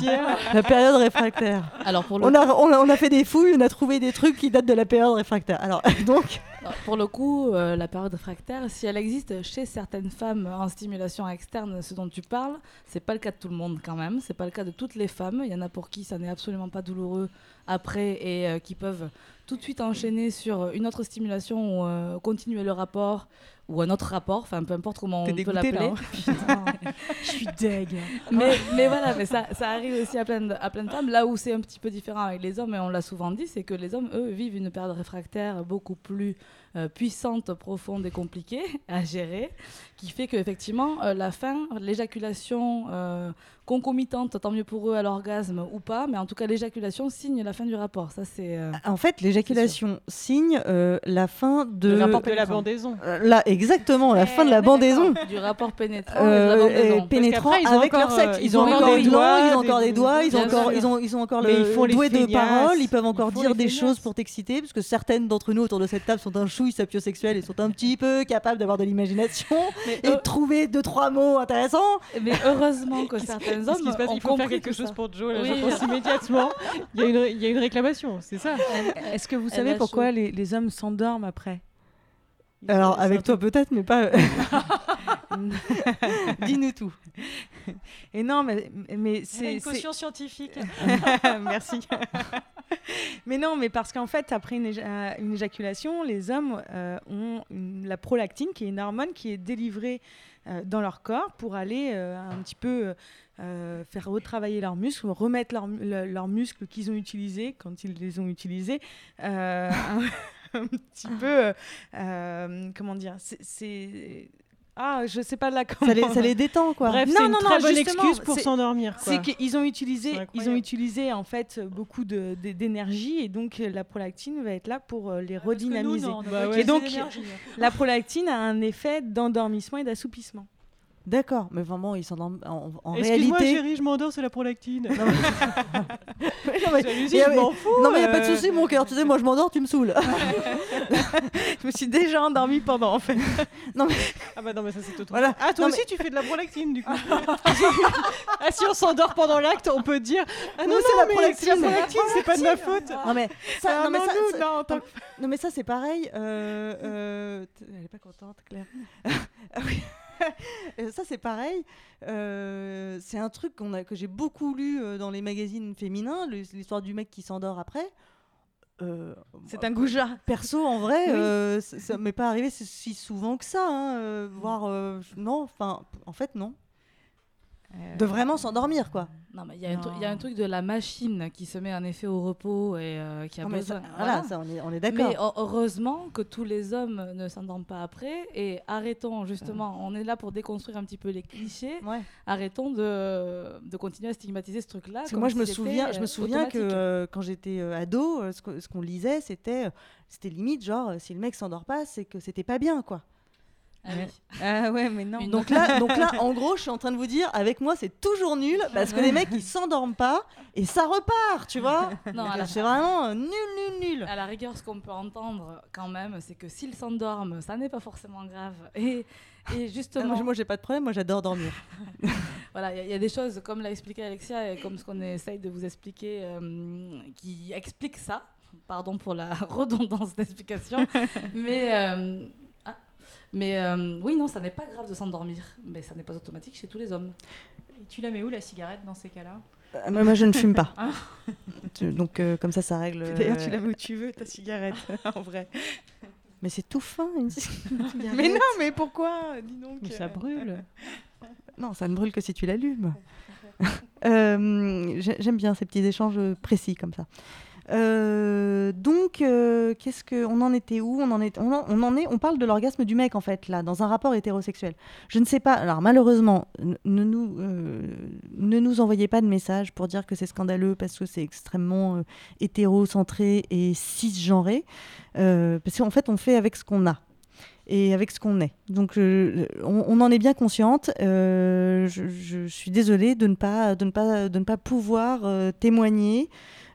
La période réfractaire. Alors pour le on, a, on, a, on a fait des fouilles, on a trouvé des trucs qui datent de la période réfractaire. Alors donc. Pour le coup, euh, la période réfractaire, si elle existe chez certaines femmes en stimulation externe, ce dont tu parles, c'est pas le cas de tout le monde quand même. C'est pas le cas de toutes les femmes. Il y en a pour qui ça n'est absolument pas douloureux après et euh, qui peuvent tout de suite enchaîner sur une autre stimulation ou euh, continuer le rapport ou un autre rapport, enfin peu importe comment on peut l'appeler. Je suis deg. mais, mais voilà, mais ça, ça arrive aussi à plein, de, à plein de femmes. Là où c'est un petit peu différent avec les hommes, et on l'a souvent dit, c'est que les hommes, eux, vivent une période réfractaire beaucoup plus euh, puissante, profonde et compliquée à gérer, qui fait qu'effectivement, euh, la fin, l'éjaculation euh, concomitante, tant mieux pour eux à l'orgasme ou pas, mais en tout cas, l'éjaculation signe la fin du rapport. Ça, c'est. euh, En fait, l'éjaculation signe euh, la fin de, Le rapport de la bandaison. Euh, là, exactement, la fin de la bandaison. du rapport pénétrant Euh, et pénétrant ont avec leur encore, sexe. Ils ont encore des doigts, ils ont encore des doigts, ils ont encore, ils ont, ils ont encore le doué de parole. Ils peuvent Ils encore dire des choses pour t'exciter, parce que certaines d'entre nous autour de cette table sont un chouille sapiosexuel et sont un petit peu capables d'avoir de l'imagination et de trouver deux trois mots intéressants. Mais heureusement que certains hommes ont il faut faire quelque chose ça. pour Joe. Là, Oui. je pense immédiatement. Il y, a une, il y a une réclamation, c'est ça. Est-ce que vous savez pourquoi les, les hommes s'endorment après? Alors avec toi peut-être, mais pas. Dis-nous tout. Et non, mais, mais C'est une caution scientifique. Merci. mais non, mais parce qu'en fait, après une, éja- euh, une éjaculation, les hommes euh, ont une- la prolactine, qui est une hormone qui est délivrée euh, dans leur corps pour aller euh, un petit peu faire retravailler leurs muscles, remettre leurs mu- le- leurs muscles qu'ils ont utilisés quand ils les ont utilisés. un, un petit peu. comment dire C'est. Ah, je sais pas là comment. Ça les, ça les détend quoi. Bref, Non, c'est une non, très non, bonne excuse pour s'endormir. C'est qu'ils ont utilisé, ils ont utilisé en fait beaucoup d'énergie et donc euh, la prolactine va être là pour euh, les nous, redynamiser. non, Bah ouais. Et donc la prolactine a un effet d'endormissement et d'assoupissement. D'accord, mais vraiment ils s'endorment en, en Excuse-moi, réalité. chérie, je m'endors, c'est la prolactine. Non, mais- Non, mais- je m'en fous. Non mais y a pas de euh. souci mon cœur, tu sais moi je m'endors, tu me saoules. Je me suis déjà endormie pendant en fait. non mais Ah bah non, mais ça c'est autre Voilà. Ah, toi Non, aussi, tu fais de la prolactine, du coup. ah, si on s'endort pendant l'acte, on peut dire Ah non, c'est la prolactine. c'est la prolactine, c'est pas de ma faute. Non mais ça, non, mais ça, non, en mais c'est pareil. euh, euh, elle est pas contente, Claire. Ah oui. Ça c'est pareil. Euh, c'est un truc qu'on a, que j'ai beaucoup lu euh, dans les magazines féminins, l'histoire du mec qui s'endort après. Euh, C'est un goujat. Perso, en vrai, Oui. euh, ça ça m'est pas arrivé si- souvent que ça. hein, euh, voire, euh, non, enfin, en fait, non. De vraiment s'endormir, quoi. Non, mais il y, a un tru- il y a un truc de la machine qui se met en effet au repos et euh, qui a Non, besoin. ça- voilà, ça, on est, on est d'accord. Mais heu- heureusement que tous les hommes ne s'endorment pas après et arrêtons justement, on est là pour déconstruire un petit peu les clichés, Ouais. arrêtons de, de continuer à stigmatiser ce truc-là. Parce que moi, je si me souviens, je euh, me souviens que euh, quand j'étais euh, ado, euh, ce qu'on lisait, c'était, euh, c'était limite genre, euh, si le mec s'endort pas, c'est que c'était pas bien, quoi. Ah oui. Ah ouais, mais non. Une- Donc là, donc là, en gros, je suis en train de vous dire, avec moi, c'est toujours nul parce que les mecs, ils s'endorment pas et ça repart, tu vois. Non, c'est vraiment euh, nul, nul, nul. À la rigueur, ce qu'on peut entendre quand même, c'est que s'ils s'endorment, ça n'est pas forcément grave. Et, et Ah, justement, moi, moi, j'ai pas de problème, moi, j'adore dormir. Voilà, il y a- il y, a des choses, comme l'a expliqué Alexia, et comme ce qu'on essaye de vous expliquer, euh, qui expliquent ça. Pardon pour la redondance d'explication. mais euh, ah, mais euh, oui, non, ça n'est pas grave de s'endormir. Mais ça n'est pas automatique chez tous les hommes. Et tu la mets où la cigarette dans ces cas-là? Euh, moi, moi, je ne fume pas. Ah. Donc, euh, comme ça, ça règle. D'ailleurs, tu la mets où tu veux, ta cigarette, en vrai. Mais c'est tout fin, une cigarette. Mais non, mais pourquoi? Dis donc. Mais ça brûle. Non, ça ne brûle que si tu l'allumes. Euh, j'ai- J'aime bien ces petits échanges précis comme ça. Euh, donc, euh, qu'est-ce que on en était où? On en est, on en, est, on parle de l'orgasme du mec en fait là, dans un rapport hétérosexuel. Je ne sais pas. Alors malheureusement, ne nous euh, ne nous envoyez pas de messages pour dire que c'est scandaleux parce que c'est extrêmement hétérocentré et cisgenré. Parce qu'en fait, on fait avec ce qu'on a et avec ce qu'on est. Donc, on, en est bien consciente. Je, suis désolée de ne pas, de ne pas, de ne pas pouvoir témoigner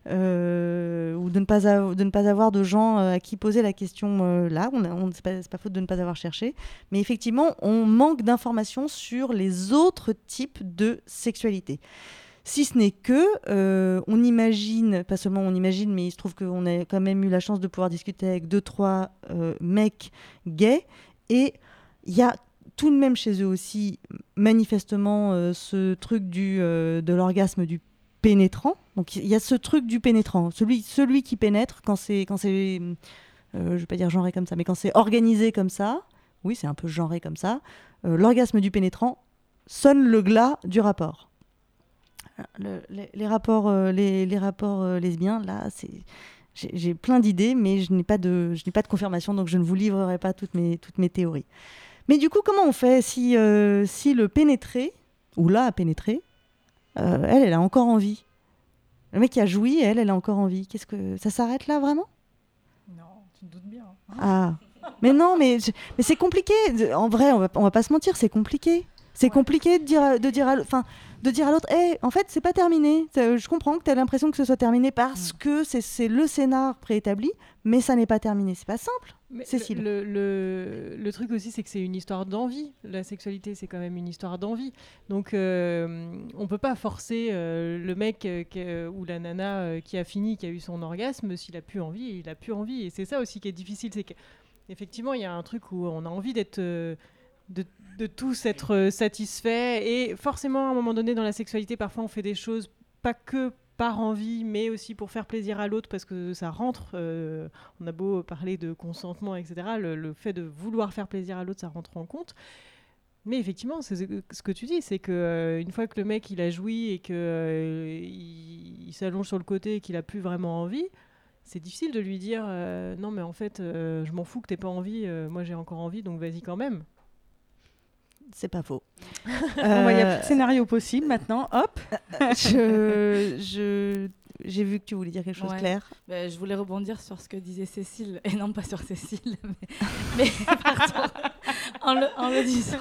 euh, ou de ne, pas av- de ne pas avoir de gens euh, à qui poser la question euh, là. On, on, c'est pas, pas faute de ne pas avoir cherché. Mais effectivement, on manque d'informations sur les autres types de sexualité. Si ce n'est que, euh, on imagine, pas seulement on imagine, mais il se trouve qu'on a quand même eu la chance de pouvoir discuter avec deux, trois euh, mecs gays, et il y a tout de même chez eux aussi, manifestement, ce truc du, de l'orgasme du pénétrant. Donc il y a ce truc du pénétrant, celui, celui qui pénètre quand c'est, quand c'est, je vais pas dire genré comme ça, mais quand c'est organisé comme ça, oui, c'est un peu genré comme ça, l'orgasme du pénétrant sonne le glas du rapport les, rapports, euh, les, rapports euh, lesbiens, là, c'est j'ai plein d'idées, mais je n'ai pas de, je n'ai pas de confirmation, donc je ne vous livrerai pas toutes mes, toutes mes théories. Mais du coup, comment on fait si, euh, si le pénétré, ou là a pénétré, elle, elle a encore envie Le mec qui a joui, elle, elle a encore envie. Qu'est-ce que ça s'arrête là vraiment? Non, tu te doutes bien. Ah, mais non, mais, mais c'est compliqué. En vrai, on va, on va pas se mentir, c'est compliqué. C'est compliqué de dire, de dire, enfin, de dire à l'autre, hey, en fait, c'est pas terminé. Je comprends que tu as l'impression que ce soit terminé parce mm. que c'est le scénar préétabli, mais ça n'est pas terminé. C'est pas simple. Cécile. Le, le, le, truc aussi, c'est que c'est une histoire d'envie. La sexualité, c'est quand même une histoire d'envie. Donc, euh, on peut pas forcer euh, le mec euh, ou la nana qui a fini, qui a eu son orgasme, s'il a plus envie, il a plus envie. Et c'est ça aussi qui est difficile, c'est qu'effectivement, il y a un truc où on a envie d'être de, de, tous être euh, satisfaits. Et forcément, à un moment donné, dans la sexualité, parfois on fait des choses pas que par envie, mais aussi pour faire plaisir à l'autre, parce que ça rentre. Euh, on a beau parler de consentement, etc. Le, fait de vouloir faire plaisir à l'autre, ça rentre en compte. Mais effectivement, c'est ce que tu dis, c'est que euh, une fois que le mec il a joui et que il, s'allonge sur le côté et qu'il a plus vraiment envie, c'est difficile de lui dire non mais en fait je m'en fous que t'aies pas envie, moi j'ai encore envie donc vas-y quand même c'est pas faux. Il n'y a plus de scénario possible maintenant. Hop je, je, J'ai vu que tu voulais dire quelque chose, de Claire. Ben, je voulais rebondir sur ce que disait Cécile, et non pas sur Cécile, mais, mais en, le, en le disant.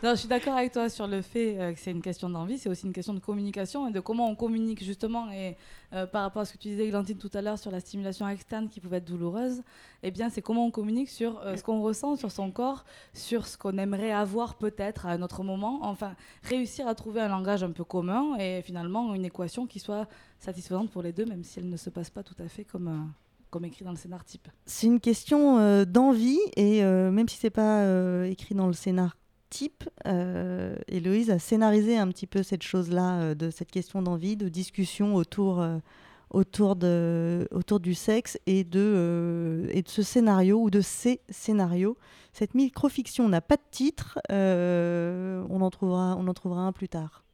Je suis d'accord avec toi sur le fait euh, que c'est une question d'envie, c'est aussi une question de communication et de comment on communique justement. Et euh, par rapport à ce que tu disais, Glantine, tout à l'heure sur la stimulation externe qui pouvait être douloureuse, eh bien, c'est comment on communique sur euh, ce qu'on ressent, sur son corps, sur ce qu'on aimerait avoir peut-être à un autre moment. Enfin, réussir à trouver un langage un peu commun et finalement une équation qui soit satisfaisante pour les deux, même si elle ne se passe pas tout à fait comme comme écrit dans le scénar type C'est une question d'envie et même si c'est pas écrit dans le scénar type, euh, Héloïse a scénarisé un petit peu cette chose-là, euh, de cette question d'envie, de discussion autour, euh, du sexe et de, ce scénario ou de ces scénarios. Cette microfiction n'a pas de titre, on en trouvera un plus tard.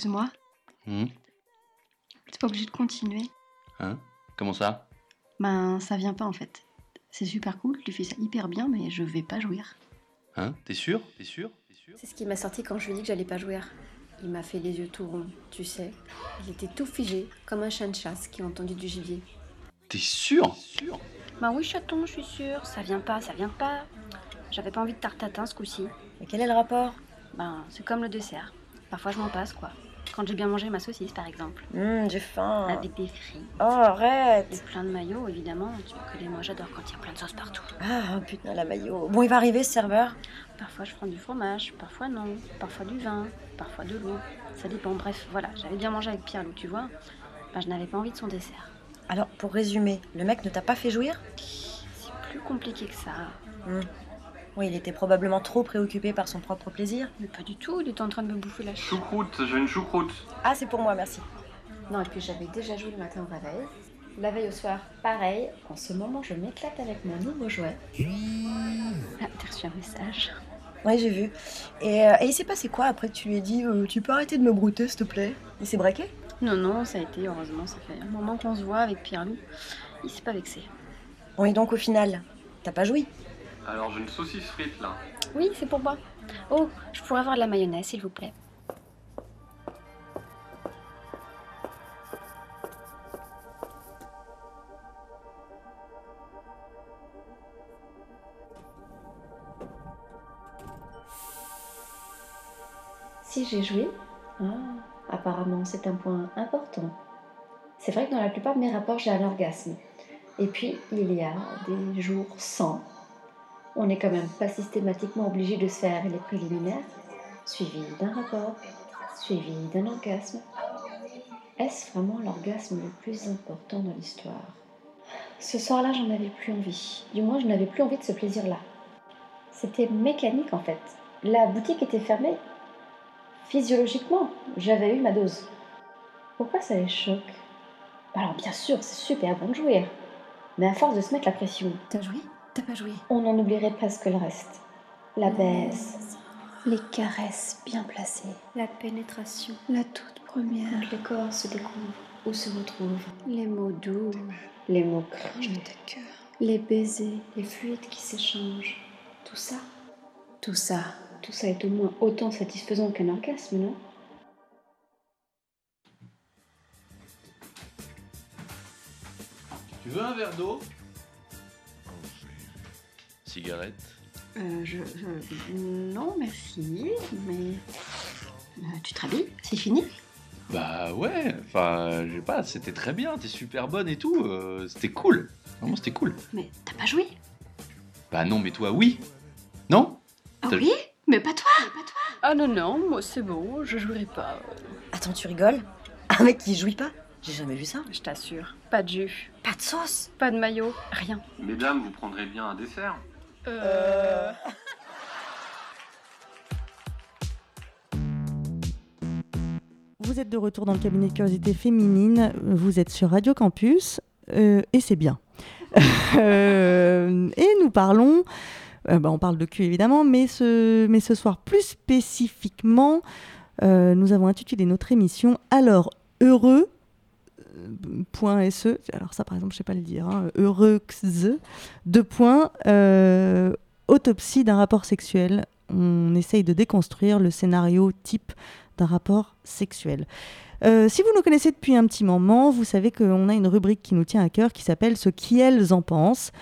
Excuse-moi. Hmm. T'es pas obligé de continuer. Hein? Comment ça? Ben, ça vient pas en fait. C'est super cool, tu fais ça hyper bien, mais je vais pas jouir. Hein? T'es sûr? T'es sûr? C'est ce qui m'a sorti quand je lui ai dit que j'allais pas jouir. Il m'a fait les yeux tout ronds, tu sais. Il était tout figé, comme un chien de chasse qui a entendu du gibier. T'es sûr? Sûr? Ben oui, chaton, je suis sûre. Ça vient pas, ça vient pas. J'avais pas envie de tartatin ce coup-ci. Et quel est le rapport? Ben, c'est comme le dessert. Parfois, je m'en passe, quoi. Quand j'ai bien mangé ma saucisse, par exemple. Hum, j'ai faim. Avec des frites. Oh, arrête Et plein de maillots, évidemment. Tu connais, moi, j'adore quand il y a plein de sauce partout. Ah, putain, la maillot. Bon, il va arriver, ce serveur Parfois, je prends du fromage, parfois non. Parfois du vin, parfois de l'eau. Ça dépend. Bref, voilà. J'avais bien mangé avec Pierre-Loup, tu vois. Ben, je n'avais pas envie de son dessert. Alors, pour résumer, le mec ne t'a pas fait jouir? C'est plus compliqué que ça. Hum. Oui, il était probablement trop préoccupé par son propre plaisir. Mais pas du tout, il était en train de me bouffer la choucroute. J'ai une choucroute. Ah, c'est pour moi, merci. Non, et puis j'avais déjà joué le matin au réveil. La veille au soir, pareil. En ce moment, je m'éclate avec mon nouveau jouet. Ah, t'as reçu un message. Oui, j'ai vu. Et, euh, et il s'est passé quoi après que tu lui ai dit euh, Tu peux arrêter de me brouter, s'il te plaît? Il s'est braqué? Non, non, ça a été, heureusement, ça fait un moment qu'on se voit avec Pierre-Loup. Il s'est pas vexé. Bon, et donc au final, t'as pas joui alors j'ai une saucisse frite là. Oui, c'est pour moi. Oh, je pourrais avoir de la mayonnaise, s'il vous plaît. Si j'ai joué, ah, apparemment c'est un point important. C'est vrai que dans la plupart de mes rapports, j'ai un orgasme. Et puis, il y a des jours sans on n'est quand même pas systématiquement obligé de se faire les préliminaires, suivi d'un rapport, suivi d'un orgasme. Est-ce vraiment l'orgasme le plus important dans l'histoire? Ce soir-là, j'en avais plus envie. Du moins, je n'avais plus envie de ce plaisir-là. C'était mécanique en fait. La boutique était fermée. Physiologiquement, j'avais eu ma dose. Pourquoi ça les choque? Alors bien sûr, c'est super bon de jouir. Mais à force de se mettre la pression. T'as joué? T'as pas joué. On en oublierait presque le reste. La baisse, les caresses bien placées, la pénétration, la toute première. Quand les corps se découvrent ou se retrouvent, les mots doux, les mots crus, les baisers, les fluides qui s'échangent. Tout ça, tout ça, tout ça est au moins autant satisfaisant qu'un orgasme, non? Tu veux un verre d'eau? Cigarette euh, je, Non, merci, mais. Euh, tu te rhabilles C'est fini? Bah ouais, enfin, je sais pas, c'était très bien, t'es super bonne et tout, euh, c'était cool. Vraiment, c'était cool. Mais t'as pas joué? Bah non, mais toi, oui Non? Ah oui? Mais pas toi, pas toi? Ah non, non, moi c'est bon, je jouerai pas. Attends, tu rigoles? Un mec qui jouit pas? J'ai jamais vu ça. Je t'assure. Pas de jus, Pas de sauce? Pas de maillot, rien. Mesdames, vous prendrez bien un dessert Euh... Vous êtes de retour dans le cabinet de curiosité féminine, vous êtes sur Radio Campus, euh, et c'est bien. Euh, et nous parlons, bah, on parle de cul évidemment, mais ce, mais ce soir plus spécifiquement, nous avons intitulé notre émission Alors heureux, point SE, alors ça par exemple je sais pas le dire, hein, heureux, deux points, euh, autopsie d'un rapport sexuel. On essaye de déconstruire le scénario type d'un rapport sexuel. Euh, si vous nous connaissez depuis un petit moment, vous savez qu'on a une rubrique qui nous tient à cœur qui s'appelle Ce qu'elles en pensent.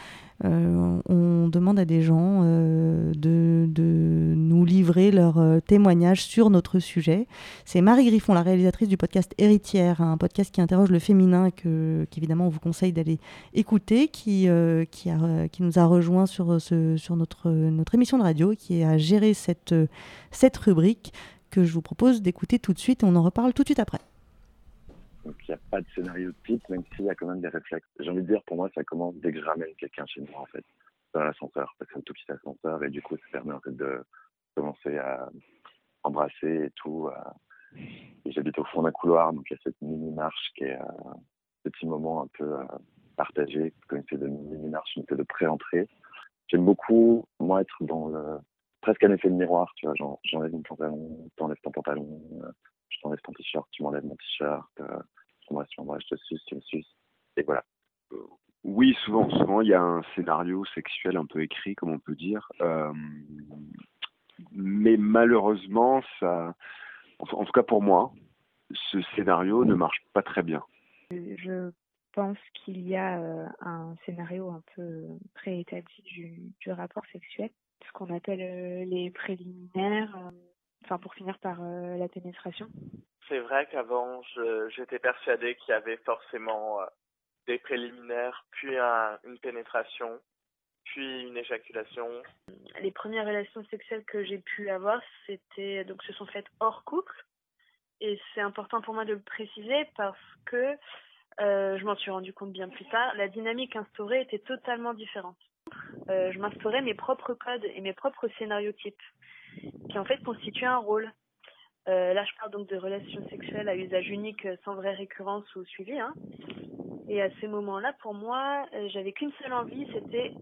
Euh, on demande à des gens euh, de, de nous livrer leur euh, témoignage sur notre sujet. C'est Marie Griffon, la réalisatrice du podcast Héritière, un podcast qui interroge le féminin que, qu'évidemment on vous conseille d'aller écouter, qui, qui, nous a rejoint sur, ce, sur notre, notre émission de radio, qui a géré cette, cette rubrique que je vous propose d'écouter tout de suite et on en reparle tout de suite après. Donc il n'y a pas de scénario type, même s'il y a quand même des réflexes. J'ai envie de dire, pour moi, ça commence dès que je ramène quelqu'un chez moi, en fait, dans l'ascenseur, parce que tout petit ascenseur, et du coup, ça permet en fait de commencer à embrasser et tout. euh. J'habite au fond d'un couloir, donc il y a cette mini marche qui est euh, un petit moment un peu euh, partagé, comme une espèce de mini marche, une espèce de pré-entrée. J'aime beaucoup, moi, être dans le presque un effet de miroir, tu vois, j'enlève mon pantalon, t'enlèves ton pantalon, euh, je t'enlève ton t-shirt, tu m'enlèves mon t-shirt, euh, suces, et voilà. Oui, souvent, souvent il y a un scénario sexuel un peu écrit, comme on peut dire. Euh, mais malheureusement, ça, en, tout cas pour moi, ce scénario ne marche pas très bien. Je pense qu'il y a euh, un scénario un peu préétabli du, rapport sexuel, ce qu'on appelle euh, les préliminaires, euh, enfin pour finir par euh, la pénétration. C'est vrai qu'avant, j'étais persuadée qu'il y avait forcément euh, des préliminaires, puis un- une pénétration, puis une éjaculation. Les premières relations sexuelles que j'ai pu avoir, c'était donc se sont faites hors couple, et c'est important pour moi de le préciser parce que euh, je m'en suis rendu compte bien plus tard. La dynamique instaurée était totalement différente. Euh, je m'instaurais mes propres codes et mes propres scénarios types, qui en fait constituaient un rôle. Euh, là, je parle donc de relations sexuelles à usage unique, euh, sans vraie récurrence ou suivi. Hein. Et à ces moments-là, pour moi, euh, j'avais qu'une seule envie, c'était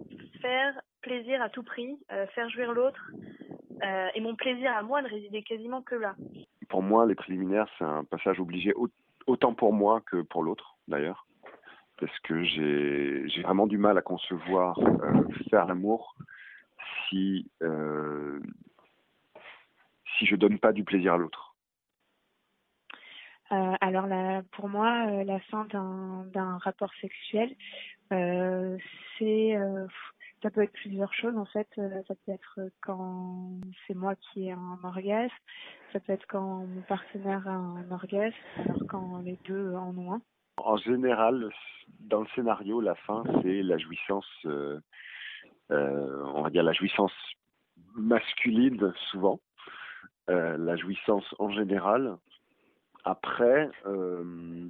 faire plaisir à tout prix, faire jouir l'autre. Et mon plaisir à moi ne résidait quasiment que là. Pour moi, les préliminaires, c'est un passage obligé, au- autant pour moi que pour l'autre, d'ailleurs. Parce que j'ai vraiment du mal à concevoir faire l'amour si, si je donne pas du plaisir à l'autre. Euh, alors pour moi, euh, la fin d'un rapport sexuel, euh, c'est ça peut être plusieurs choses en fait. Ça peut être quand c'est moi qui ai un orgasme, ça peut être quand mon partenaire a un orgasme, alors quand les deux en ont un. En général, dans le scénario, la fin, c'est la jouissance, on va dire la jouissance masculine souvent, euh, la jouissance en général. Après, euh,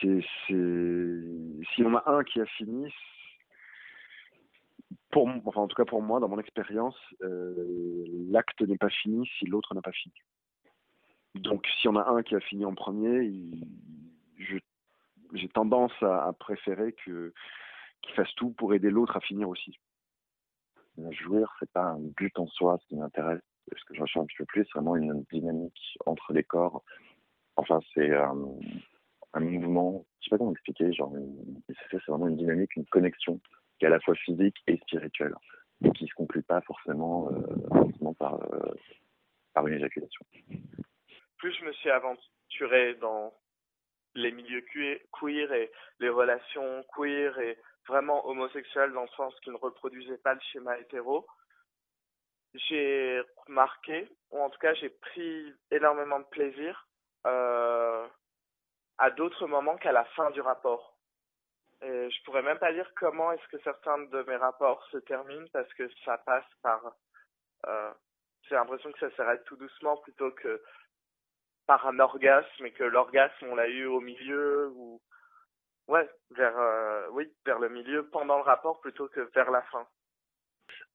c'est, c'est- si on a un qui a fini, pour, enfin en tout cas pour moi, dans mon expérience, euh, l'acte n'est pas fini si l'autre n'a pas fini. Donc si on a un qui a fini en premier, j'ai tendance à, préférer qu'il fasse tout pour aider l'autre à finir aussi. Jouir, c'est pas un but en soi, ce qui m'intéresse. Ce que je recherche un petit peu plus, c'est vraiment une dynamique entre les corps. Enfin, c'est euh, un mouvement, je sais pas comment expliquer, c'est vraiment une dynamique, une connexion qui est à la fois physique et spirituelle, et qui se conclut pas forcément, euh, forcément par, euh, par une éjaculation. plus je me suis aventuré dans les milieux queer queer et les relations queer et vraiment homosexuelles dans le sens qui ne reproduisaient pas le schéma hétéro, j'ai remarqué, ou en tout cas j'ai pris énormément de plaisir euh, à d'autres moments qu'à la fin du rapport. Et je pourrais même pas dire comment est-ce que certains de mes rapports se terminent parce que ça passe par... Euh, j'ai l'impression que ça s'arrête tout doucement plutôt que par un orgasme et que l'orgasme on l'a eu au milieu ou ouais vers euh, oui vers le milieu pendant le rapport plutôt que vers la fin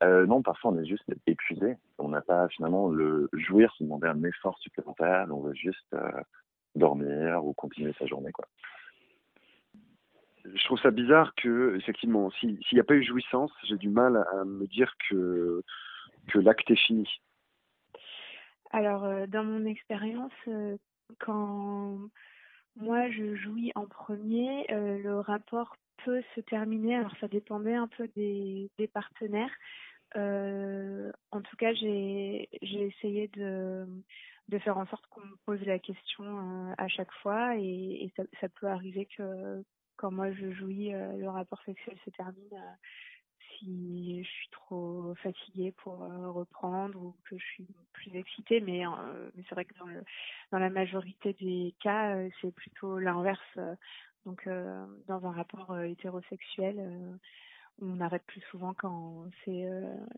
Euh, non, parfois on est juste épuisé. On n'a pas finalement le jouir, se demander un effort supplémentaire. On veut juste euh, dormir ou continuer sa journée, quoi. Je trouve ça bizarre que, effectivement, si- s'il n'y a pas eu jouissance, j'ai du mal à me dire que, que l'acte est fini. Alors, euh, dans mon expérience, quand moi je jouis en premier, euh, le rapport peut se terminer. Alors, ça dépendait un peu des, partenaires. Euh, en tout cas, j'ai essayé de, de faire en sorte qu'on me pose la question euh, à chaque fois et, ça, peut arriver que quand moi je jouis, euh, le rapport sexuel se termine. si je suis trop fatiguée pour reprendre ou que je suis plus excitée, mais, c'est vrai que dans, la majorité des cas, c'est plutôt l'inverse. Donc, euh, dans un rapport euh, hétérosexuel, euh, on arrête plus souvent quand c'est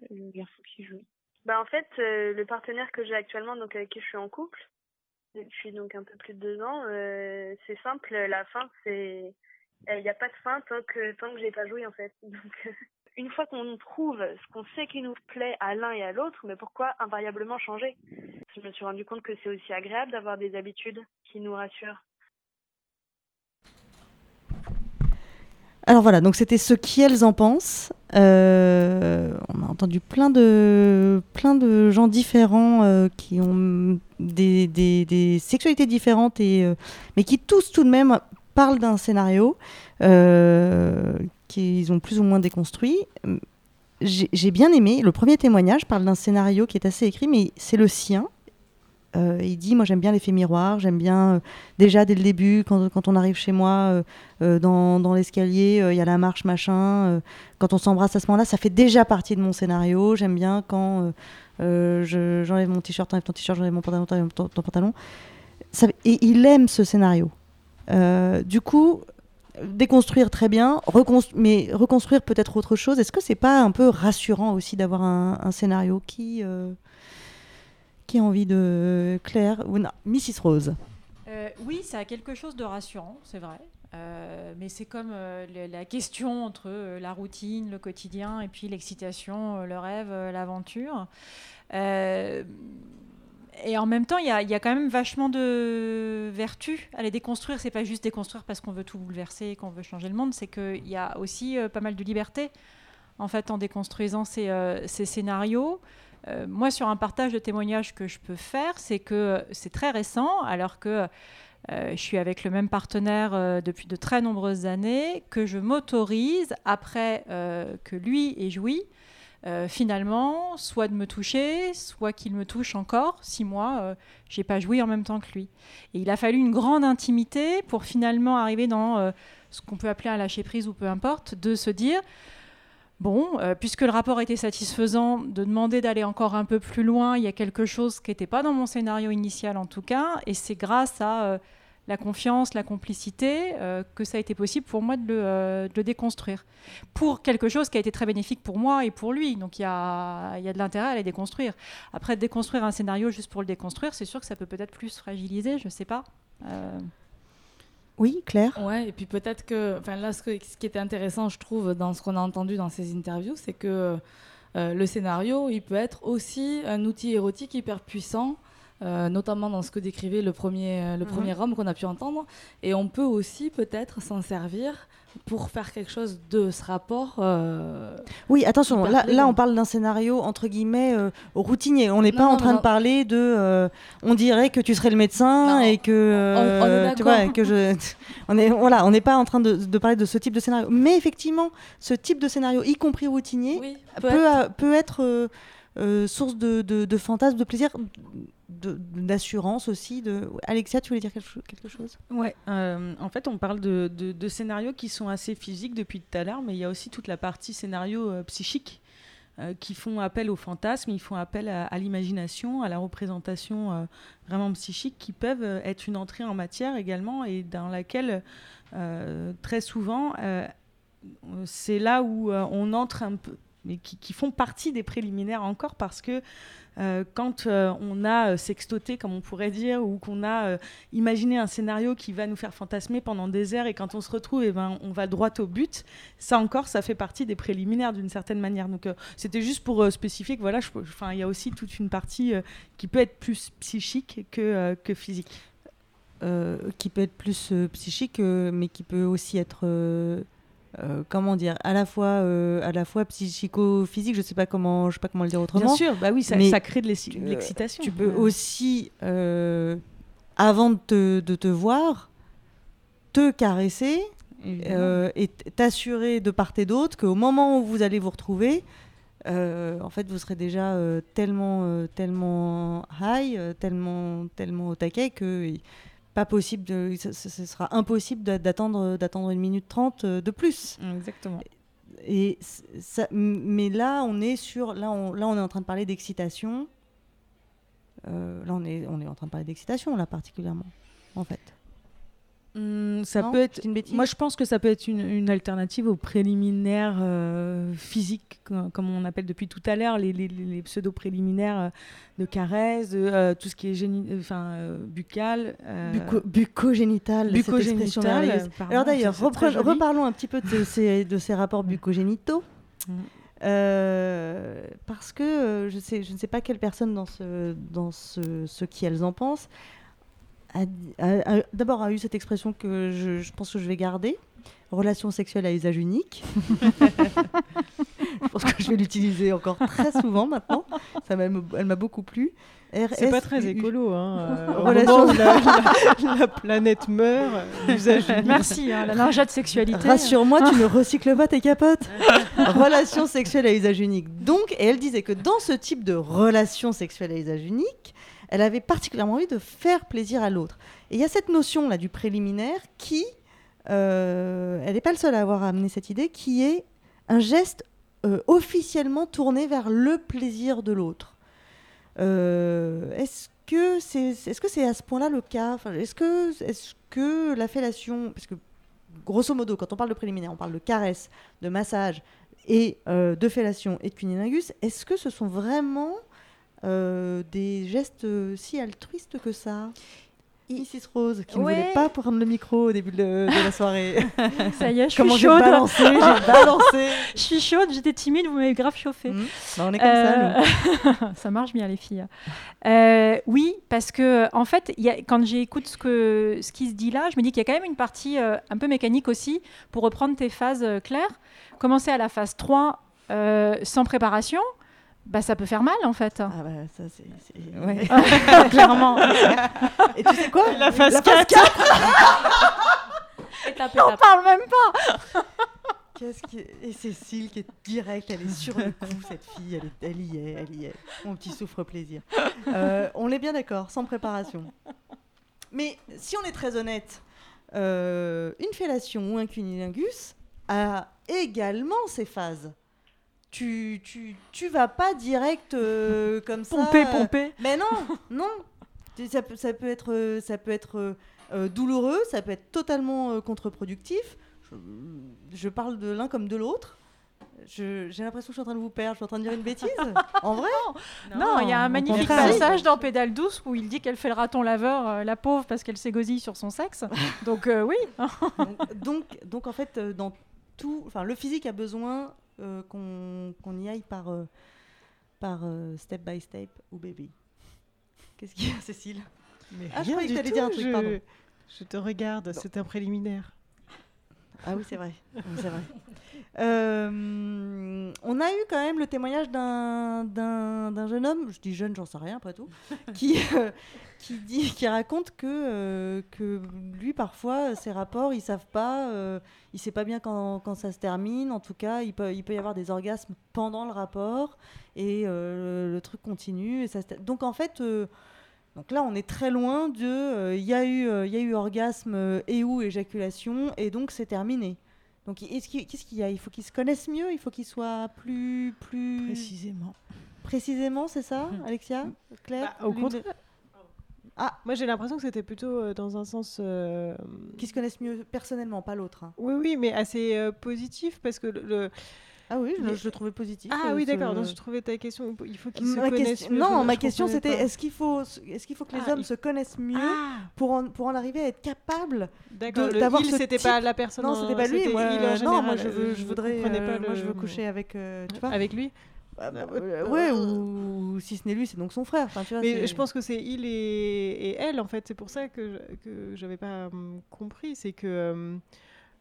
le garçon qui joue. Bah en fait, le partenaire que j'ai actuellement, donc avec qui je suis en couple, depuis donc un peu plus de deux ans, c'est simple, la fin c'est, il n'y a pas de fin tant que tant que j'ai pas joué en fait. Donc une fois qu'on trouve ce qu'on sait qui nous plaît à l'un et à l'autre, mais pourquoi invariablement changer? Je me suis rendu compte que c'est aussi agréable d'avoir des habitudes qui nous rassurent. Alors voilà, donc c'était ce qu'elles en pensent. Euh, on a entendu plein de, plein de gens différents euh, qui ont des, sexualités différentes, et, euh, mais qui tous tout de même parlent d'un scénario qu'ils ont plus ou moins déconstruit. J'ai bien aimé, le premier témoignage parle d'un scénario qui est assez écrit, mais c'est le sien. Euh, il dit, moi j'aime bien l'effet miroir, j'aime bien euh, déjà dès le début, quand, quand on arrive chez moi, euh, dans, dans l'escalier, il y a la marche, machin, quand on s'embrasse à ce moment-là, ça fait déjà partie de mon scénario, j'aime bien quand je- j'enlève mon t-shirt, t'enlèves ton t-shirt, j'enlève mon pantalon, t'enlèves ton, pantalon. Et il aime ce scénario. Du coup, déconstruire très bien, mais reconstruire peut-être autre chose. Est-ce que c'est pas un peu rassurant aussi d'avoir un, scénario qui, qui a envie de Claire ou non, Mrs Rose Euh, oui, ça a quelque chose de rassurant, c'est vrai. Euh, mais c'est comme euh, la question entre euh, la routine, le quotidien, et puis l'excitation, euh, le rêve, euh, l'aventure. Euh, et en même temps, il y a, quand même vachement de vertu à les déconstruire. C'est pas juste déconstruire parce qu'on veut tout bouleverser, qu'on veut changer le monde. C'est qu'il y a aussi euh, pas mal de liberté en fait en déconstruisant euh, ces scénarios. Euh, moi, sur un partage de témoignages que je peux faire, c'est que c'est très récent, alors que euh, je suis avec le même partenaire euh, depuis de très nombreuses années, que je m'autorise, après que lui ait joui, finalement, soit de me toucher, soit qu'il me touche encore. Si moi, j'ai pas joui en même temps que lui. Et il a fallu une grande intimité pour finalement arriver dans ce qu'on peut appeler un lâcher prise ou peu importe, de se dire Bon, euh, puisque le rapport était satisfaisant, de demander d'aller encore un peu plus loin, il y a quelque chose qui n'était pas dans mon scénario initial en tout cas, et c'est grâce à euh, la confiance, la complicité, euh, que ça a été possible pour moi de le, déconstruire. Pour quelque chose qui a été très bénéfique pour moi et pour lui, donc il y a, y a de l'intérêt à les déconstruire. Après, déconstruire un scénario juste pour le déconstruire, c'est sûr que ça peut peut-être plus fragiliser, je sais pas. Oui, Claire Ouais, et puis peut-être que, enfin là, ce, que- ce qui était intéressant, je trouve, dans ce qu'on a entendu dans ces interviews, c'est que euh, le scénario, il peut être aussi un outil érotique hyper puissant, euh, notamment dans ce que décrivait le premier, euh, le Mhm. premier homme qu'on a pu entendre. Et on peut aussi peut-être s'en servir pour faire quelque chose de ce rapport. euh, Oui, attention, là, on parle d'un scénario entre guillemets euh, routinier. On n'est pas Non, en train de parler de. euh, on dirait que tu serais le médecin et que. on- on est tu vois, que je. On est voilà, on n'est pas en train de, de parler de ce type de scénario. Mais effectivement, ce type de scénario, y compris routinier, peut peut, être- peut être source de, de, de fantasmes, de plaisir, d'assurance aussi. De... Alexia, tu voulais dire quelque, cho- quelque chose? Ouais, euh, en fait, on parle de, de- scénarios qui sont assez physiques depuis tout à l'heure, mais il y a aussi toute la partie scénario euh, psychique euh, qui font appel au fantasme, ils font appel à, à l'imagination, à la représentation euh, vraiment psychique, qui peuvent être une entrée en matière également et dans laquelle très souvent c'est là où on entre un peu, mais qui, font partie des préliminaires encore parce que euh, quand euh, on a euh, sextoté, comme on pourrait dire, ou qu'on a imaginé un scénario qui va nous faire fantasmer pendant des heures, et quand on se retrouve, eh ben, on va droit au but, ça encore, ça fait partie des préliminaires d'une certaine manière. Donc c'était juste pour spécifier que voilà, il y a aussi toute une partie qui peut être plus psychique que, que physique. qui peut être plus psychique, mais qui peut aussi être, euh, comment dire, à la fois, euh, à la fois psychico-physique. Je sais pas comment, je sais pas comment le dire autrement. Bien sûr, bah oui, ça, mais, ça crée de euh, l'excitation. Tu peux Ouais. aussi, euh, avant de te, de te voir, te caresser et t'assurer de part et d'autre qu'au moment où vous allez vous retrouver, en fait, vous serez déjà tellement, tellement high, tellement, tellement au taquet que pas possible de, ce, sera impossible d'a- d'attendre, d'attendre une minute trente euh, de plus. Exactement. Et ça, mais là, on est sur, là, on, là, on est en train de parler d'excitation. Euh, là, on est, on est en train de parler d'excitation, là, particulièrement, en fait. Hum, ça Non, peut être. une Moi, je pense que ça peut être une, une alternative aux préliminaires euh, physiques, co- comme on appelle depuis tout à l'heure, les, les- les pseudo-préliminaires euh, de caresses, de euh, tout ce qui est géni- enfin, buccal. Buco- bucogénital, bucogénital, pardon, Alors d'ailleurs, reparlons un petit peu de ces, de ces rapports bucogénitaux. Mm. Euh, parce que euh, je, sais, je ne sais pas quelle personne dans ce, dans ce, ce qui elles en pensent d'abord a eu cette expression que je, je pense que je vais garder relation sexuelle à usage unique. je pense que je vais l'utiliser encore très souvent maintenant. Ça m'a- elle m'a beaucoup plu. C'est pas très écolo, hein. euh, Relation- la, la- la planète meurt, l'usage unique. Merci, hein, la lingeette sexualité. Rassure-moi, tu ne recycles pas tes capotes. relation sexuelle à usage unique. Donc, et elle disait que dans ce type de relation sexuelle à usage unique, elle avait particulièrement envie de faire plaisir à l'autre. Et il y a cette notion là du préliminaire qui, euh, elle n'est pas le seule à avoir amené cette idée, qui est un geste euh, officiellement tourné vers le plaisir de l'autre. Euh, est-ce que c'est à ce point-là le cas? Est-ce que la fellation, parce que grosso modo, quand on parle de préliminaire, on parle de caresse, de massage et de fellation et de cunilingus, est-ce que ce sont vraiment euh, des gestes euh, si altruistes que ça Mrs Rose, qui ne voulait pas prendre le micro au début de, de la soirée. Ça y est, je Comment suis j'ai chaude. balancé, j'ai balancé. je suis chaude, j'étais timide, vous m'avez grave chauffée. Bah, on est comme ça, ça, ça marche bien, les filles. Euh, oui, parce que en fait, il y a, quand j'écoute ce, que, ce qui se dit là, je me dis qu'il y a quand même une partie euh, un peu mécanique aussi, pour reprendre tes phases euh, claires. Commencer à la phase 3 euh, sans préparation, bah, ça peut faire mal en fait. Ah bah ça c'est... Ouais. Clairement. Et tu sais quoi? La phase 4. Étape, On étape. parle même pas Qu'est-ce qui... Et Cécile qui est directe, elle est sur le coup, cette fille, elle, est- elle y est, elle y est. Mon petit souffre-plaisir. Euh, on est bien d'accord, sans préparation. Mais si on est très honnête, euh, une fellation ou un cunilingus a également ses phases. Tu, tu, tu vas pas direct euh, comme ça. Pomper, euh, pomper. Mais non, non. Ça peut, ça peut être, euh, ça peut être euh, douloureux, ça peut être totalement euh, contre-productif. Je, je parle de l'un comme de l'autre. Je- J'ai l'impression que je suis en train de vous perdre, je suis en train de dire une bêtise. en vrai? Non, il y a un magnifique contraire. passage dans Pédale douce où il dit qu'elle fait le raton laveur, euh, la pauvre, parce qu'elle s'égosille sur son sexe. Donc euh, oui. donc, donc en fait, dans tout, enfin, le physique a besoin euh, qu'on y aille par, euh, par euh, step by step ou baby. Qu'est-ce qu'il y a, Cécile? Mais Ah, je croyais que dire un truc, je... pardon. je te regarde, c'est un préliminaire. Ah oui, c'est vrai. Vrai. Euh, on a eu quand même le témoignage d'un- jeune homme, je dis jeune, j'en sais rien après tout, qui, euh, qui, dit, qui raconte que, euh, que lui, parfois, ses rapports, ils savent pas, il sait pas bien quand, quand ça se termine. En tout cas, il peut, il peut y avoir des orgasmes pendant le rapport et le truc continue. Donc en fait. Euh, donc là, on est très loin de. euh, Il y, a eu, euh, il y a eu orgasme euh, et ou éjaculation, et donc c'est terminé. Donc qu'il- qu'est-ce qu'il y a? Il faut qu'ils se connaissent mieux, il faut qu'ils soient plus. plus... Précisément. Précisément, c'est ça, Alexia? Claire? Bah, au L'une contraire. de- Ah, Moi, j'ai l'impression que c'était plutôt euh, dans un sens. euh, qui se connaissent mieux personnellement, pas l'autre. hein. Oui, oui, mais assez euh, positif parce que le. le- Ah oui, je, le- Mais- je le trouvais positif. Ah euh, oui, d'accord. Donc, je trouvais ta question. Il faut qu'ils se connaissent question- mieux. Non, ma question c'était est-ce qu'il faut, est-ce qu'il faut que les Ah, hommes il- se connaissent mieux Ah. pour en, pour en arriver à être capables D'accord, de- le d'avoir il, ce c'était type- pas la personne Non, en- c'était pas lui. Moi, euh, non, moi je, veux, euh, je voudrais, euh, moi je veux coucher avec, euh, tu vois. Avec lui Ah, bah, euh, ouais, ou, ou si ce n'est lui, c'est donc son frère. Enfin, tu vois, Mais je pense que c'est il et, et elle, en fait. C'est pour ça que, je- que j'avais pas hum, compris. C'est que hum,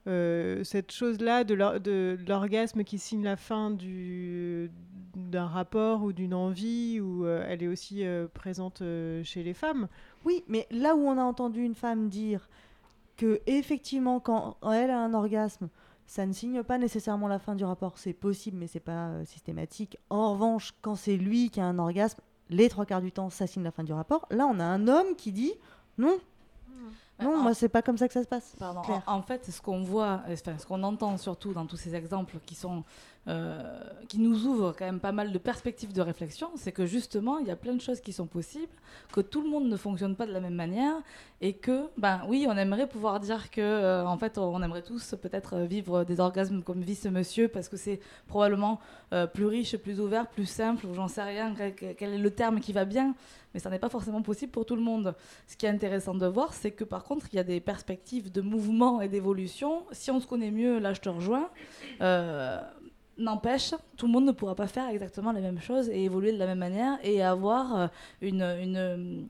euh, cette chose-là de l'or- de l'orgasme qui signe la fin du- d'un rapport ou d'une envie, où euh, elle est aussi euh, présente euh, chez les femmes. Oui, mais là où on a entendu une femme dire que effectivement, quand elle a un orgasme, ça ne signe pas nécessairement la fin du rapport. C'est possible, mais c'est pas systématique. En revanche, quand c'est lui qui a un orgasme, les trois quarts du temps, ça signe la fin du rapport. Là, on a un homme qui dit non. Non, moi, c'est pas comme ça que ça se passe. Pardon, Claire. en, en fait, ce qu'on voit, euh, enfin, ce qu'on entend surtout dans tous ces exemples qui sont, euh, qui nous ouvrent quand même pas mal de perspectives de réflexion, c'est que justement, il y a plein de choses qui sont possibles, que tout le monde ne fonctionne pas de la même manière, et que, ben oui, on aimerait pouvoir dire que, euh, en fait, on aimerait tous peut-être euh, vivre des orgasmes comme vit ce monsieur, parce que c'est probablement plus riche, plus ouvert, plus simple, ou j'en sais rien, quel, est le terme qui va bien, mais ça n'est pas forcément possible pour tout le monde. Ce qui est intéressant de voir, c'est que par contre, il y a des perspectives de mouvement et d'évolution. Si on se connaît mieux, là je te rejoins, n'empêche, tout le monde ne pourra pas faire exactement la même chose et évoluer de la même manière et avoir euh, une, une, euh,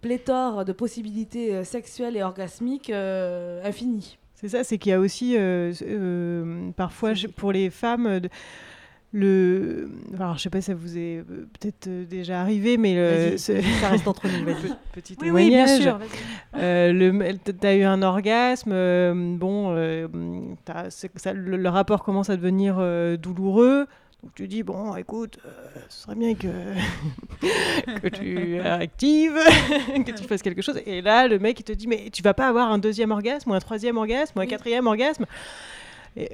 pléthore de possibilités euh, sexuelles et orgasmiques euh, infinies. C'est ça, c'est qu'il y a aussi euh, euh, parfois je- pour les femmes le. Alors je sais pas si ça vous est euh, peut-être euh, déjà arrivé, mais le- ce- ça reste entre nous, Petit Oui, oui, bien témoignage. sûr, vas-y. Euh, le, t'as eu un orgasme, euh, bon, euh, ça- le, le rapport commence à devenir douloureux. Donc tu dis bon, écoute, euh, ce serait bien que que tu actives, que tu fasses quelque chose. Et là, le mec il te dit mais tu vas pas avoir un deuxième orgasme ou un troisième orgasme ou un quatrième orgasme. Et,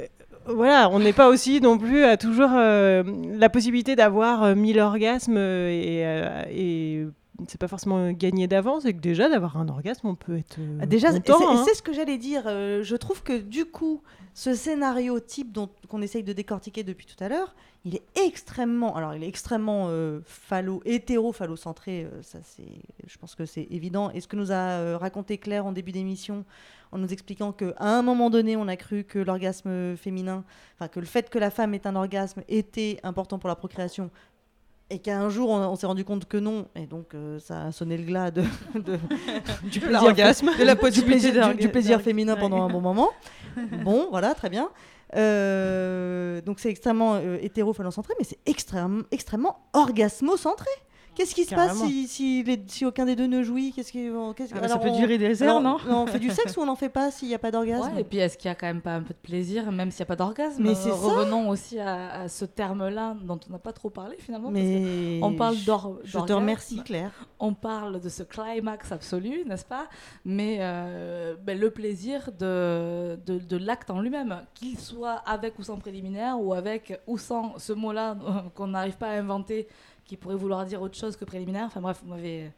voilà, on n'est pas aussi non plus à toujours euh, la possibilité d'avoir euh, mille orgasmes euh, et, euh, et c'est pas forcément gagné d'avance et que déjà d'avoir un orgasme on peut être euh, Ah, Déjà, c'est- hein. c'est ce que j'allais dire. euh, je trouve que du coup, ce scénario type dont qu'on essaye de décortiquer depuis tout à l'heure, il est extrêmement, alors il est extrêmement euh, phallo, hétéro phallocentré. euh, ça, c'est, je pense que c'est évident. Et ce que nous a euh, raconté Claire en début d'émission, en nous expliquant que à un moment donné, on a cru que l'orgasme féminin, enfin que le fait que la femme ait un orgasme était important pour la procréation. Et qu'un jour, on, on s'est rendu compte que non, et donc euh, ça a sonné le glas de, de- du plaisir, de la Du plaisir du, du plaisir féminin pendant un bon moment. Bon, voilà, très bien. Euh, donc c'est extrêmement euh, hétéro-phallocentré, mais c'est extrêmement, extrêmement orgasmocentré. Qu'est-ce qui se passe si, si, les- si aucun des deux ne jouit? Qu'est-ce qui, qu'est-ce que- Ah bah, ça alors, peut on- durer des heures, alors, non? On fait du sexe ou on n'en fait pas s'il n'y a pas d'orgasme? Ouais, et puis est-ce qu'il y a quand même pas un peu de plaisir, même s'il n'y a pas d'orgasme? Mais c'est ça. Revenons aussi à, à ce terme-là dont on n'a pas trop parlé finalement. parce Mais que on parle je- d'or- je te remercie, Claire. On parle de ce climax absolu, n'est-ce pas? Mais euh, ben, le plaisir de, de, de l'acte en lui-même, qu'il soit avec ou sans préliminaire, ou avec ou sans ce mot-là euh, qu'on n'arrive pas à inventer, qui pourrait vouloir dire autre chose que préliminaire. Enfin bref, vous m'avez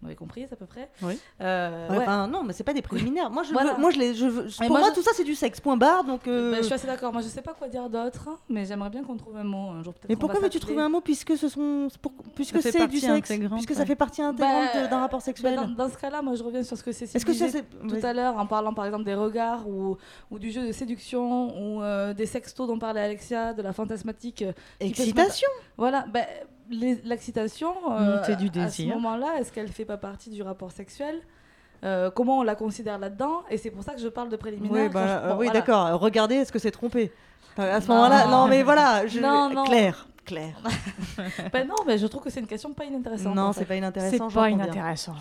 vous m'avez comprise à peu près. Oui. Euh, Ouais, ouais. enfin, non, mais c'est pas des préliminaires. Moi, je, Voilà. veux- moi, je les, je veux- Mais pour moi, moi, je- tout ça, c'est du sexe. Point barre. Donc, euh, Ben, je suis assez d'accord. Moi, je sais pas quoi dire d'autre, mais j'aimerais bien qu'on trouve un mot un jour. Mais pourquoi veux-tu trouver un mot puisque ce sont, pour- puisque c'est du sexe, puisque ça fait partie intégrante Ben, d'un rapport sexuel. dans, dans ce cas-là, moi, je reviens sur ce que Cécile Est-ce que ça, c'est- tout à l'heure en parlant, par exemple, des regards ou, ou du jeu de séduction ou euh, des sextos dont parlait Alexia, de la fantasmatique. euh, Excitation. Voilà. Ben, L'excitation, euh, du à ce désir. moment-là, est-ce qu'elle fait pas partie du rapport sexuel Euh, comment on la considère là-dedans Et c'est pour ça que je parle de préliminaire. Oui, bah, je- euh, bon, oui voilà. d'accord. Regardez, est-ce que c'est trompé À ce moment-là, non, mais voilà. Je... Non, non. Claire, Claire. Ben non, mais je trouve que c'est une question pas inintéressante. Non, en c'est pas inintéressant. C'est pas inintéressant.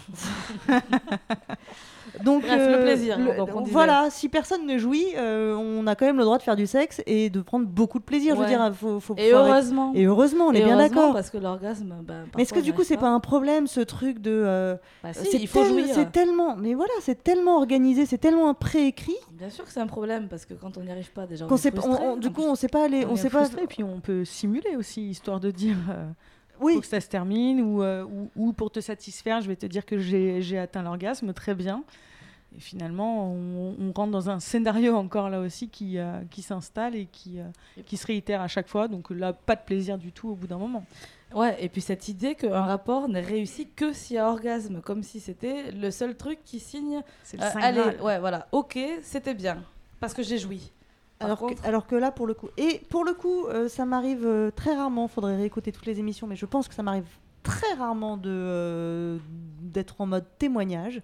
Donc, Bref, le euh, plaisir, donc on disait. voilà, si personne ne jouit, euh, on a quand même le droit de faire du sexe et de prendre beaucoup de plaisir. Je veux dire, faut, faut Et heureusement. Et heureusement, on est Et bien d'accord. Parce que l'orgasme, ben, Mais est-ce que du coup, c'est pas un problème ce truc de. euh, Bah si, il faut tel- jouir. C'est tellement. Mais voilà, c'est tellement organisé, c'est tellement préécrit. Bien sûr que c'est un problème parce que quand on n'y arrive pas déjà, on est on- frustré. on- du coup, on sait pas aller. On, sait pas. frustré, puis on peut simuler aussi, histoire de dire euh, Oui. faut que ça se termine, ou, euh, ou, ou pour te satisfaire, je vais te dire que j'ai atteint l'orgasme, très bien. Et finalement, on, on rentre dans un scénario encore là aussi qui, euh, qui s'installe et qui, euh, qui se réitère à chaque fois. Donc là, pas de plaisir du tout au bout d'un moment. Ouais, et puis cette idée qu'un rapport n'est réussi que s'il y a orgasme, comme si c'était le seul truc qui signe. C'est le euh, allez, ouais, voilà, ok, c'était bien, parce que j'ai joui. Par Alors, contre, que, alors que là, pour le coup. Et pour le coup, euh, ça m'arrive très rarement. Faudrait réécouter toutes les émissions, mais je pense que ça m'arrive très rarement de euh, d'être en mode témoignage.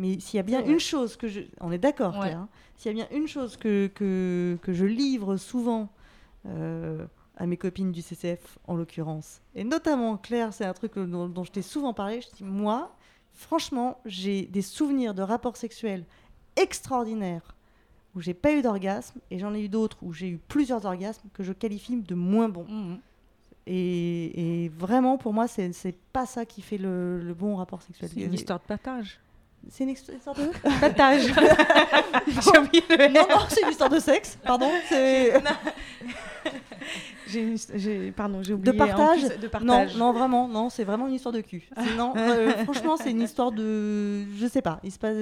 Mais s'il y a bien une chose que je. On est d'accord, Ouais. Claire. hein. S'il y a bien une chose que, que, que je livre souvent euh, à mes copines du CCF, en l'occurrence, et notamment Claire, c'est un truc dont, dont je t'ai souvent parlé. Je dis, moi, franchement, j'ai des souvenirs de rapports sexuels extraordinaires où j'ai pas eu d'orgasme et j'en ai eu d'autres où j'ai eu plusieurs orgasmes que je qualifie de moins bons. Mhm. Et, et vraiment, pour moi, c'est c'est pas ça qui fait le, le bon rapport sexuel. C'est une histoire de partage. C'est une histo- histoire de Partage. J'ai oublié le Non, non, c'est une histoire de sexe. Pardon. C'est J'ai une hist- j'ai- Pardon, j'ai de oublié. en partage. plus, de partage. Non, non, vraiment, non, c'est vraiment une histoire de cul. Non, euh, franchement, c'est une histoire de, je sais pas. Il se passe.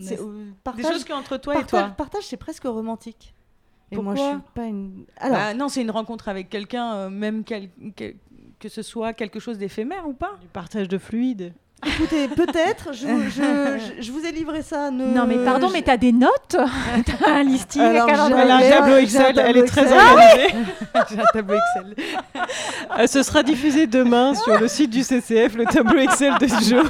c'est, euh, Des choses qu'entre toi et partage- toi. Partage, c'est presque romantique. Et moi, je Pourquoi suis pas une. Alors, Bah non, c'est une rencontre avec quelqu'un, euh, même quel- quel- que ce soit quelque chose d'éphémère ou pas. Du partage de fluide. Écoutez, peut-être, je, je, je- je vous ai livré ça. Ne... Non, mais pardon, je- mais t'as des notes T'as un listing, Alors, un Elle a un tableau Excel, un elle est très Excel. organisée. J'ai un tableau Excel. Euh, ce sera diffusé demain sur le site du CCF, le tableau Excel de Joe,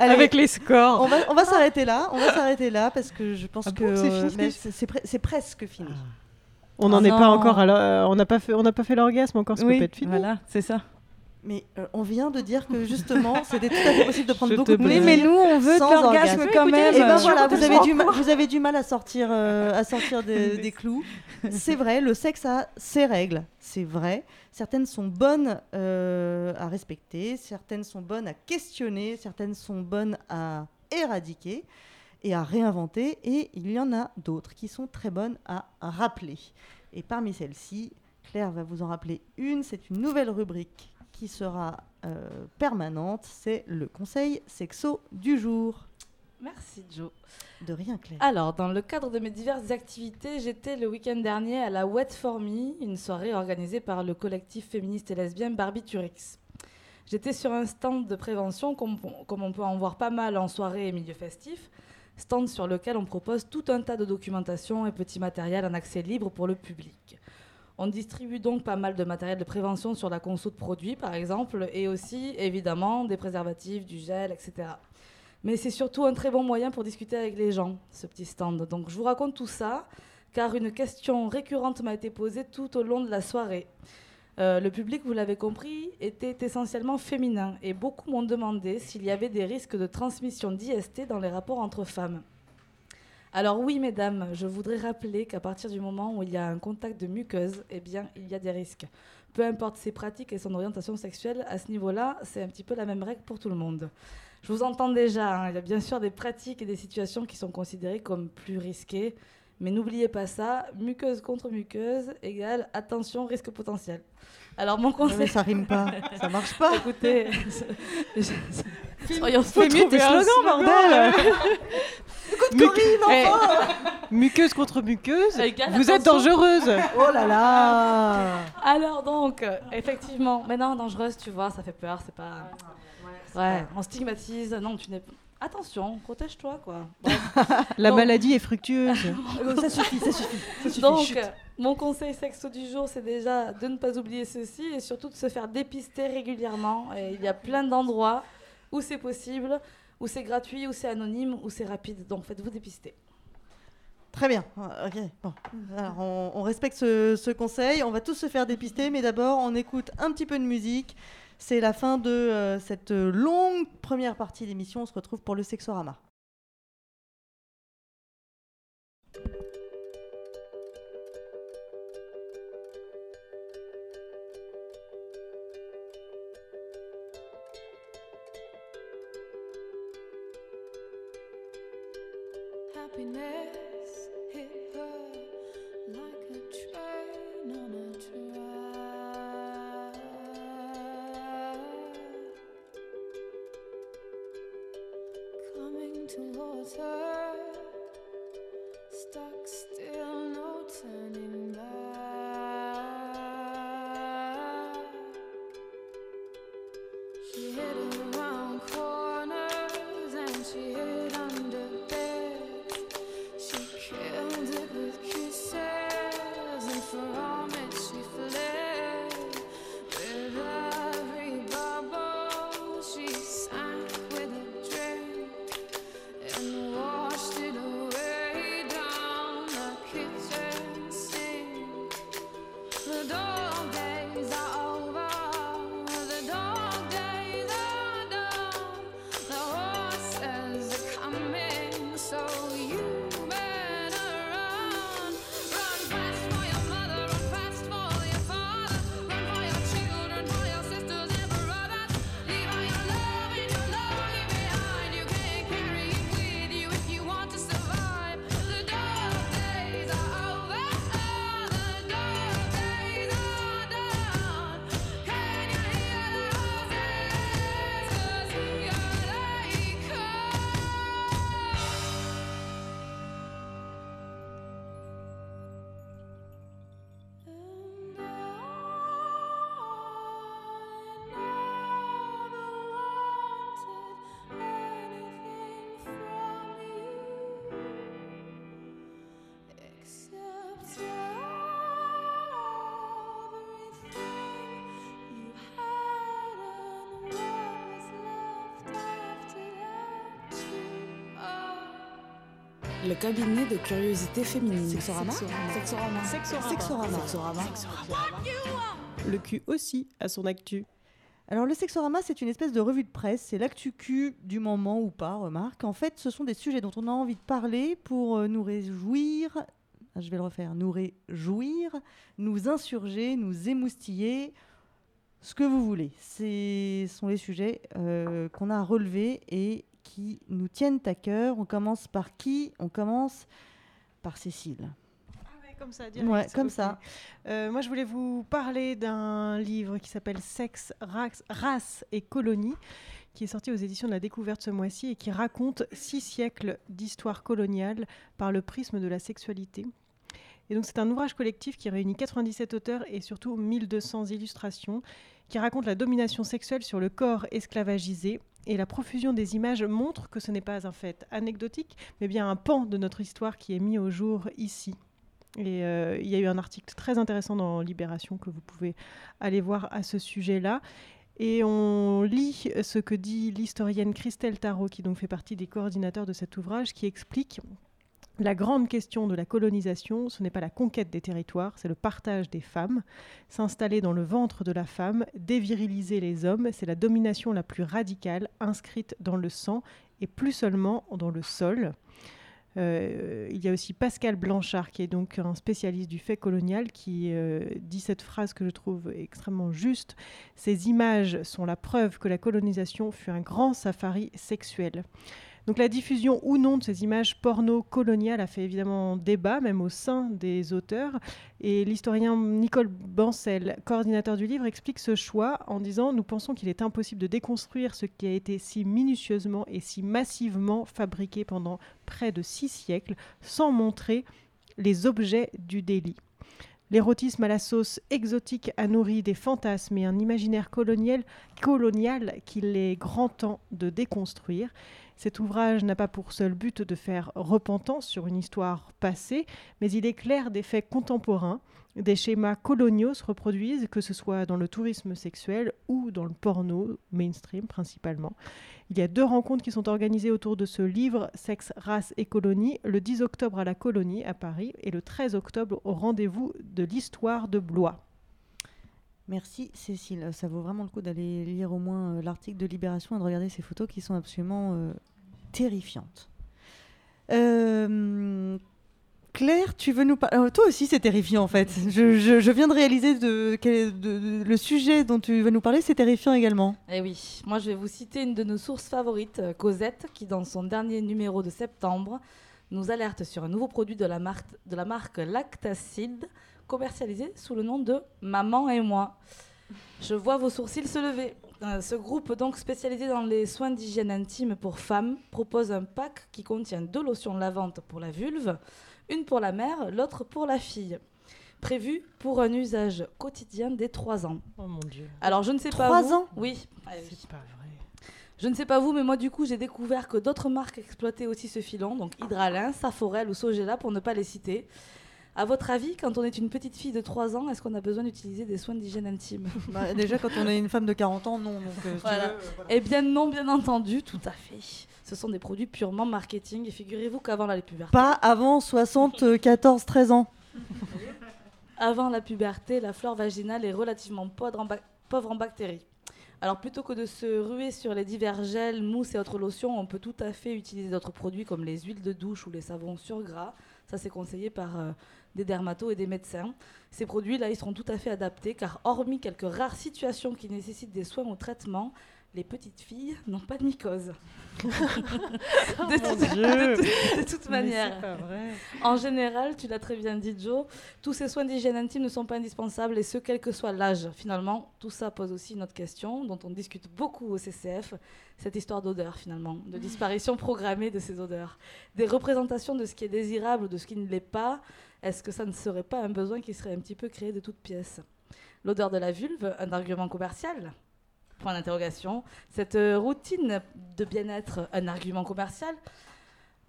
Allez, avec les scores. On va, on va s'arrêter là. On va s'arrêter là parce que je pense Ah bon, que c'est euh, pre- presque fini. On n'en Ah est pas encore à on n'a pas fait, on n'a pas fait l'orgasme encore, ça Oui, peut être fini. voilà, c'est ça. Mais euh, on vient de dire que justement, c'était tout à fait possible de prendre Je beaucoup de plaisir. Mais nous, on veut de sans l'orgasme orgasme. quand même. Et ben voilà, vous avez, du mal, vous avez du mal à sortir, euh, à sortir des, des clous. C'est vrai, le sexe a ses règles, c'est vrai. Certaines sont bonnes euh, à respecter, certaines sont bonnes à questionner, certaines sont bonnes à éradiquer et à réinventer, et il y en a d'autres qui sont très bonnes à rappeler. Et parmi celles-ci, Claire va vous en rappeler une, c'est une nouvelle rubrique qui sera euh, permanente, c'est le conseil sexo du jour. Merci Joe. De rien, Claire. Alors, dans le cadre de mes diverses activités, j'étais le week-end dernier à la Wet For Me, une soirée organisée par le collectif féministe et lesbien Barbiturix. J'étais sur un stand de prévention, comme, comme on peut en voir pas mal en soirée et milieu festif, stand sur lequel on propose tout un tas de documentation et petits matériels en accès libre pour le public. On distribue donc pas mal de matériel de prévention sur la conso de produits, par exemple, et aussi, évidemment, des préservatifs, du gel, etc. Mais c'est surtout un très bon moyen pour discuter avec les gens, ce petit stand. Donc je vous raconte tout ça, car une question récurrente m'a été posée tout au long de la soirée. Euh, le public, vous l'avez compris, était essentiellement féminin et beaucoup m'ont demandé s'il y avait des risques de transmission d'IST dans les rapports entre femmes. Alors oui, mesdames, je voudrais rappeler qu'à partir du moment où il y a un contact de muqueuse, eh bien, il y a des risques. Peu importe ses pratiques et son orientation sexuelle, à ce niveau-là, c'est un petit peu la même règle pour tout le monde. Je vous entends déjà, hein, il y a bien sûr des pratiques et des situations qui sont considérées comme plus risquées, mais n'oubliez pas ça, muqueuse contre muqueuse égale attention, risque potentiel. Alors mon conseil... mais ça rime pas, ça marche pas. Écoutez, soyons Fais mieux tes slogans, bordel. Écoute Corinne, enfin. Muqueuse contre muqueuse, vous êtes dangereuse. Oh là là. Alors donc, euh, effectivement, mais non, dangereuse, tu vois, ça fait peur, c'est pas... Ouais, on stigmatise, non, tu n'es... Attention, protège-toi, quoi. La Donc- maladie est fructueuse. ça suffit, ça suffit. Ça suffit. Donc, euh, mon conseil sexo du jour, c'est déjà de ne pas oublier ceci et surtout de se faire dépister régulièrement. Et il y a plein d'endroits où c'est possible, où c'est gratuit, où c'est anonyme, où c'est rapide. Donc, faites-vous dépister. Très bien. Ok. Bon. Alors, on, on respecte ce, ce conseil. On va tous se faire dépister, mais d'abord, on écoute un petit peu de musique. C'est la fin de euh, cette longue première partie d'émission. On se retrouve pour le Sexorama. Le cabinet de curiosité féminine. Sexorama Sexorama. Sexorama. Sexorama. Le cul aussi a son actu. Alors, le Sexorama, c'est une espèce de revue de presse. C'est l'actu cul du moment ou pas, remarque. En fait, ce sont des sujets dont on a envie de parler pour euh, nous réjouir. Ah, Je vais le refaire. Nous réjouir, nous insurger, nous émoustiller, ce que vous voulez. Ce sont les sujets euh, qu'on a relevés et qui nous tiennent à cœur. On commence par qui? On commence par Cécile. Comme ça, direct. Ouais, comme ça. Euh, moi, je voulais vous parler d'un livre qui s'appelle Sexe, race, race et colonie, qui est sorti aux éditions de la Découverte ce mois-ci et qui raconte six siècles d'histoire coloniale par le prisme de la sexualité. Et donc, c'est un ouvrage collectif qui réunit 97 auteurs et surtout 1200 illustrations, qui raconte la domination sexuelle sur le corps esclavagisé. Et la profusion des images montre que ce n'est pas un fait anecdotique, mais bien un pan de notre histoire qui est mis au jour ici. Et euh, il y a eu un article très intéressant dans Libération que vous pouvez aller voir à ce sujet-là. Et on lit ce que dit l'historienne Christelle Tarot, qui donc fait partie des coordinateurs de cet ouvrage, qui explique La grande question de la colonisation, ce n'est pas la conquête des territoires, c'est le partage des femmes. S'installer dans le ventre de la femme, déviriliser les hommes, c'est la domination la plus radicale, inscrite dans le sang et plus seulement dans le sol. Euh, il y a aussi Pascal Blanchard, qui est donc un spécialiste du fait colonial, qui euh, dit cette phrase que je trouve extrêmement juste. Ces images sont la preuve que la colonisation fut un grand safari sexuel. Donc la diffusion ou non de ces images porno coloniales a fait évidemment débat, même au sein des auteurs. Et l'historien Nicole Bancel, coordinateur du livre, explique ce choix en disant Nous pensons qu'il est impossible de déconstruire ce qui a été si minutieusement et si massivement fabriqué pendant près de six siècles sans montrer les objets du délit. L'érotisme à la sauce exotique a nourri des fantasmes et un imaginaire colonial, colonial qu'il est grand temps de déconstruire. Cet ouvrage n'a pas pour seul but de faire repentance sur une histoire passée, mais il éclaire des faits contemporains. Des schémas coloniaux se reproduisent, que ce soit dans le tourisme sexuel ou dans le porno mainstream principalement. Il y a deux rencontres qui sont organisées autour de ce livre, Sexe, race et colonie, le 10 octobre à la Colonie à Paris et le 13 octobre au rendez-vous de l'histoire de Blois. Merci Cécile, ça vaut vraiment le coup d'aller lire au moins euh, l'article de Libération et de regarder ces photos qui sont absolument euh, terrifiantes. Euh, Claire, tu veux nous parler Toi aussi c'est terrifiant en fait. Je, je- viens de réaliser de, le sujet dont tu vas nous parler, c'est terrifiant également. Eh oui, moi je vais vous citer une de nos sources favorites, Cosette, qui dans son dernier numéro de septembre nous alerte sur un nouveau produit de la marque, de la marque Lactacide, commercialisé sous le nom de Maman et moi. Je vois vos sourcils se lever. Euh, ce groupe, donc spécialisé dans les soins d'hygiène intime pour femmes, propose un pack qui contient deux lotions lavantes pour la vulve, une pour la mère, l'autre pour la fille. Prévu pour un usage quotidien dès 3 ans. Oh mon dieu. Alors je ne sais pas Trois vous. ans Oui. Oui. C'est pas vrai. Je ne sais pas vous, mais moi du coup j'ai découvert que d'autres marques exploitaient aussi ce filon, donc Hydralin, Saforel ou Sogela pour ne pas les citer. À votre avis, quand on est une petite fille de 3 ans, est-ce qu'on a besoin d'utiliser des soins d'hygiène intime? Bah, déjà quand on est une femme de 40 ans, non. Donc, euh, si tu Voilà. veux, euh, voilà. Eh bien non, bien entendu, tout à fait. Ce sont des produits purement marketing et figurez-vous qu'avant la puberté, Pas avant 74-13 ans. avant la puberté, la flore vaginale est relativement pauvre en, bac- pauvre en bactéries. Alors plutôt que de se ruer sur les divers gels, mousses et autres lotions, on peut tout à fait utiliser d'autres produits comme les huiles de douche ou les savons sur gras. Ça c'est conseillé par euh, des dermatos et des médecins. Ces produits-là, ils seront tout à fait adaptés car hormis quelques rares situations qui nécessitent des soins ou traitements, les petites filles n'ont pas de mycose. de, mon toute- Dieu. de toute- de toute Mais manière. c'est pas vrai. En général, tu l'as très bien dit Joe, tous ces soins d'hygiène intime ne sont pas indispensables et ce quel que soit l'âge. Finalement, tout ça pose aussi une autre question dont on discute beaucoup au CCF, cette histoire d'odeur finalement, de disparition programmée de ces odeurs, des représentations de ce qui est désirable ou de ce qui ne l'est pas. Est-ce que ça ne serait pas un besoin qui serait un petit peu créé de toutes pièces L'odeur de la vulve, un argument commercial Point d'interrogation. Cette euh, routine de bien-être, un argument commercial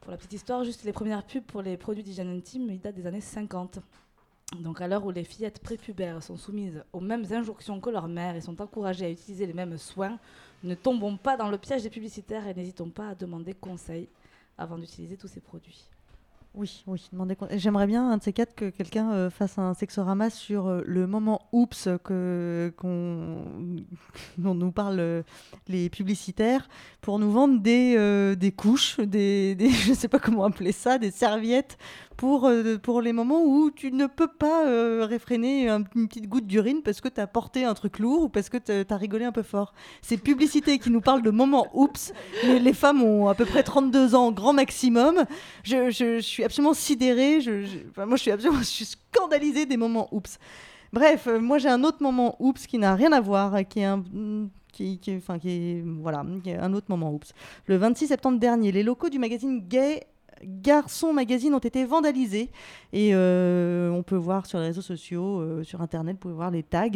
pour la petite histoire, juste les premières pubs pour les produits d'hygiène intime, ils datent des années 50. Donc à l'heure où les fillettes prépubères sont soumises aux mêmes injonctions que leurs mères et sont encouragées à utiliser les mêmes soins, ne tombons pas dans le piège des publicitaires et n'hésitons pas à demander conseil avant d'utiliser tous ces produits. Oui, oui. J'aimerais bien, un de ces quatre, que quelqu'un euh, fasse un sexorama sur euh, le moment oups que, qu'on, dont nous parlent euh, les publicitaires pour nous vendre des, des couches, des, des- je sais pas comment appeler ça, des serviettes pour, euh, pour les moments où tu ne peux pas euh, réfréner un- une petite goutte d'urine parce que tu as porté un truc lourd ou parce que tu as rigolé un peu fort. Ces publicités qui nous parlent de moments oups, les, femmes ont à peu près 32 ans, grand maximum. Je, suis absolument sidérée. Moi, je suis absolument scandalisée des moments oups. Bref, euh, moi, j'ai un autre moment oups qui n'a rien à voir, qui est un. Qui, qui- enfin, qui voilà, un autre moment oups. Le 26 septembre dernier, les locaux du magazine Gay Garçon Magazine ont été vandalisés et euh, on peut voir sur les réseaux sociaux, euh, sur internet, vous pouvez voir les tags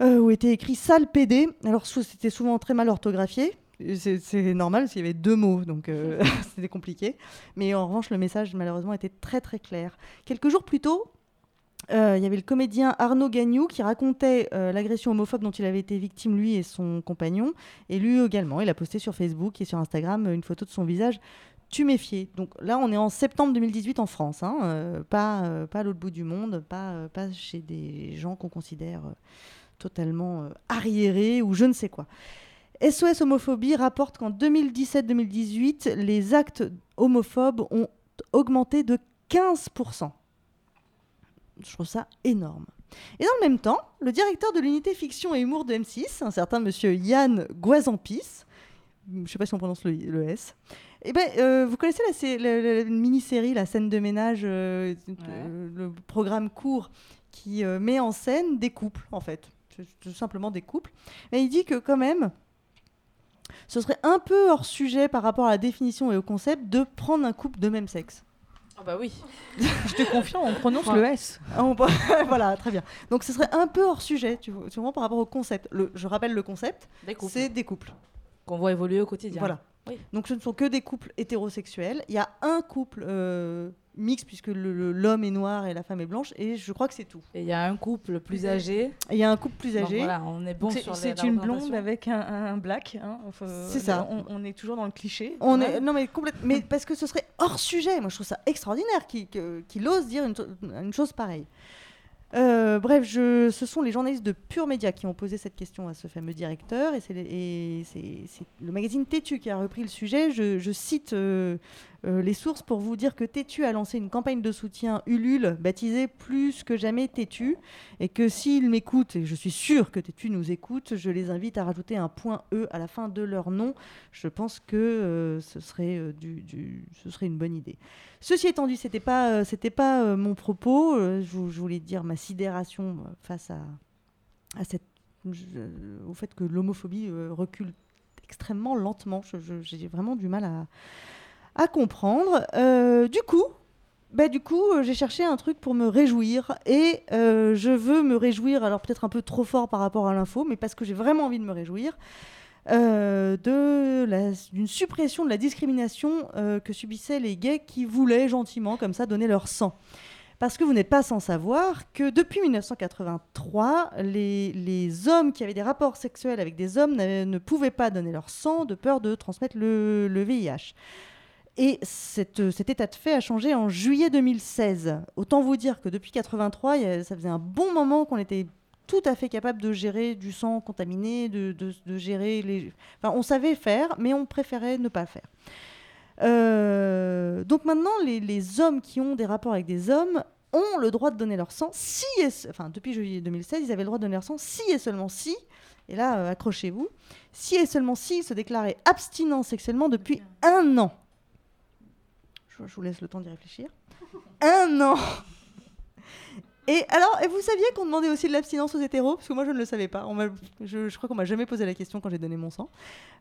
euh, où était écrit sale PD. Alors c'était souvent très mal orthographié. C'est normal qu'il y avait deux mots, donc c'était compliqué. Mais en revanche, le message malheureusement était très très clair. Quelques jours plus tôt, euh, il y avait le comédien Arnaud Gagnou qui racontait euh, l'agression homophobe dont il avait été victime, lui et son compagnon. Et lui également, il a posté sur Facebook et sur Instagram une photo de son visage tu méfier. Donc là, on est en septembre 2018 en France, hein, euh, pas, euh, pas à l'autre bout du monde, pas, euh, pas chez des gens qu'on considère totalement arriérés ou je ne sais quoi. SOS Homophobie rapporte qu'en 2017-2018, les actes homophobes ont augmenté de 15%. Je trouve ça énorme. Et dans le même temps, le directeur de l'unité fiction et humour de M6, un certain monsieur Yann Guazampis, je ne sais pas si on prononce le S, eh ben, euh, vous connaissez la, sé- la- la- la mini-série, la scène de ménage, euh, euh, le programme court qui euh, met en scène des couples, en fait. C'est tout simplement des couples. Mais il dit que quand même, ce serait un peu hors sujet par rapport à la définition et au concept de prendre un couple de même sexe. Ah bah oui. Je te confirme, on prononce Ouais. le S. On- voilà, très bien. Donc ce serait un peu hors sujet, tu vois, par rapport au concept. Le, je rappelle le concept, Des couples. c'est des couples. Qu'on voit évoluer au quotidien. Voilà. Oui. Donc ce ne sont que des couples hétérosexuels. Il y a un couple euh, mixte puisque l'homme est noir et la femme est blanche et je crois que c'est tout. Et il y a un couple plus âgé. Il y a un couple plus âgé. voilà, on est bon sur C'est une blonde avec un, un black. hein, enfin, C'est ça. On, on est toujours dans le cliché. On est, non mais complètement, mais parce que ce serait hors sujet. Moi je trouve ça extraordinaire qu'il ose dire une chose pareille. Euh, bref, ce sont les journalistes de Pure Média qui ont posé cette question à ce fameux directeur et c'est le magazine Tétu qui a repris le sujet. Je, je cite euh, euh, les sources pour vous dire que Tétu a lancé une campagne de soutien Ulule baptisée Plus que jamais Tétu et que s'ils m'écoutent, et je suis sûre que Tétu nous écoute, je les invite à rajouter un point E à la fin de leur nom. Je pense que euh, ce, serait, euh, du, ce serait une bonne idée. Ceci étant dit, c'était pas, c'était pas mon propos. Je, vou- je voulais dire ma sidération face à, au fait que l'homophobie recule extrêmement lentement. J'ai vraiment du mal à, à comprendre. Euh, du coup, bah, coup, euh, j'ai cherché un truc pour me réjouir et euh, je veux me réjouir, alors peut-être un peu trop fort par rapport à l'info, mais parce que j'ai vraiment envie de me réjouir, d'une suppression de la discrimination que subissaient les gays qui voulaient gentiment, comme ça, donner leur sang. Parce que vous n'êtes pas sans savoir que depuis 1983, les, les hommes qui avaient des rapports sexuels avec des hommes ne pouvaient pas donner leur sang de peur de transmettre le, le VIH. Et cette- cet état de fait a changé en juillet 2016. Autant vous dire que depuis 83, il y a- ça faisait un bon moment qu'on était tout à fait capable de gérer du sang contaminé, de, gérer les... Enfin, on savait faire, mais on préférait ne pas faire. Euh, donc maintenant, les, hommes qui ont des rapports avec des hommes ont le droit de donner leur sang, si et enfin depuis juillet 2016, ils avaient le droit de donner leur sang si et seulement si, et là euh, accrochez-vous, si et seulement si ils se déclaraient abstinents sexuellement depuis un an. Je, vous laisse le temps d'y réfléchir. Un an Et alors, et vous saviez qu'on demandait aussi de l'abstinence aux hétéros? Parce que moi, je ne le savais pas. On je, je crois qu'on m'a jamais posé la question quand j'ai donné mon sang.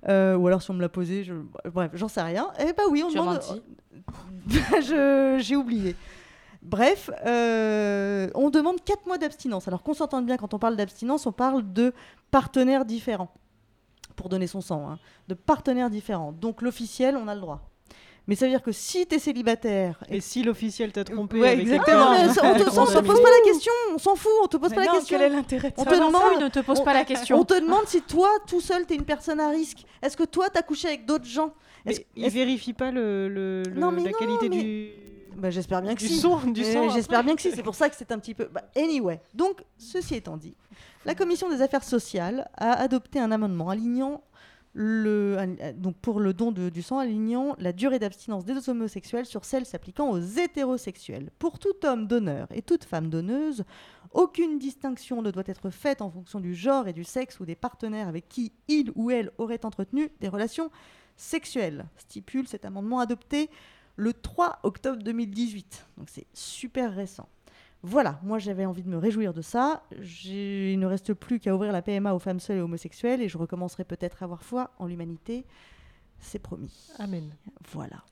Euh, ou alors, si on me l'a posé, je... bref, j'en sais rien. Eh bah oui, on Tu demande... J'ai oublié. Bref, euh, on demande 4 mois d'abstinence. Alors qu'on s'entende bien, quand on parle d'abstinence, on parle de partenaires différents. Pour donner son sang, hein. de partenaires différents. Donc l'officiel, on a le droit. Mais ça veut dire que si tu es célibataire. Et si l'officiel t'a trompé Ouais, avec exactement. ça, on te, ça, on se pose pas la question, on s'en fout, on te pose Mais pas la question. quel est l'intérêt de on ça te demande, fout, ne te pose on- pas la question. On te demande si toi, tout seul, t'es une personne à risque. Est-ce que toi, t'as couché avec d'autres gens Mais Est-ce- il est-ce- vérifie pas le, le- le- Non, mais la non, qualité mais- du. Bah, j'espère bien que du si. son, du Euh, son, J'espère bien que si. C'est pour ça que c'est un petit peu. bah, anyway. Donc, ceci étant dit, la commission des affaires sociales a adopté un amendement alignant euh, pour le don du sang, alignant la durée d'abstinence des homosexuels sur celle s'appliquant aux hétérosexuels. Pour tout homme donneur et toute femme donneuse, aucune distinction ne doit être faite en fonction du genre et du sexe ou des partenaires avec qui il ou elle aurait entretenu des relations sexuelles, stipule cet amendement adopté le 3 octobre 2018. Donc c'est super récent. Voilà, moi j'avais envie de me réjouir de ça. Il ne reste plus qu'à ouvrir la PMA aux femmes seules et homosexuelles et je recommencerai peut-être à avoir foi en l'humanité. C'est promis. Amen. Voilà.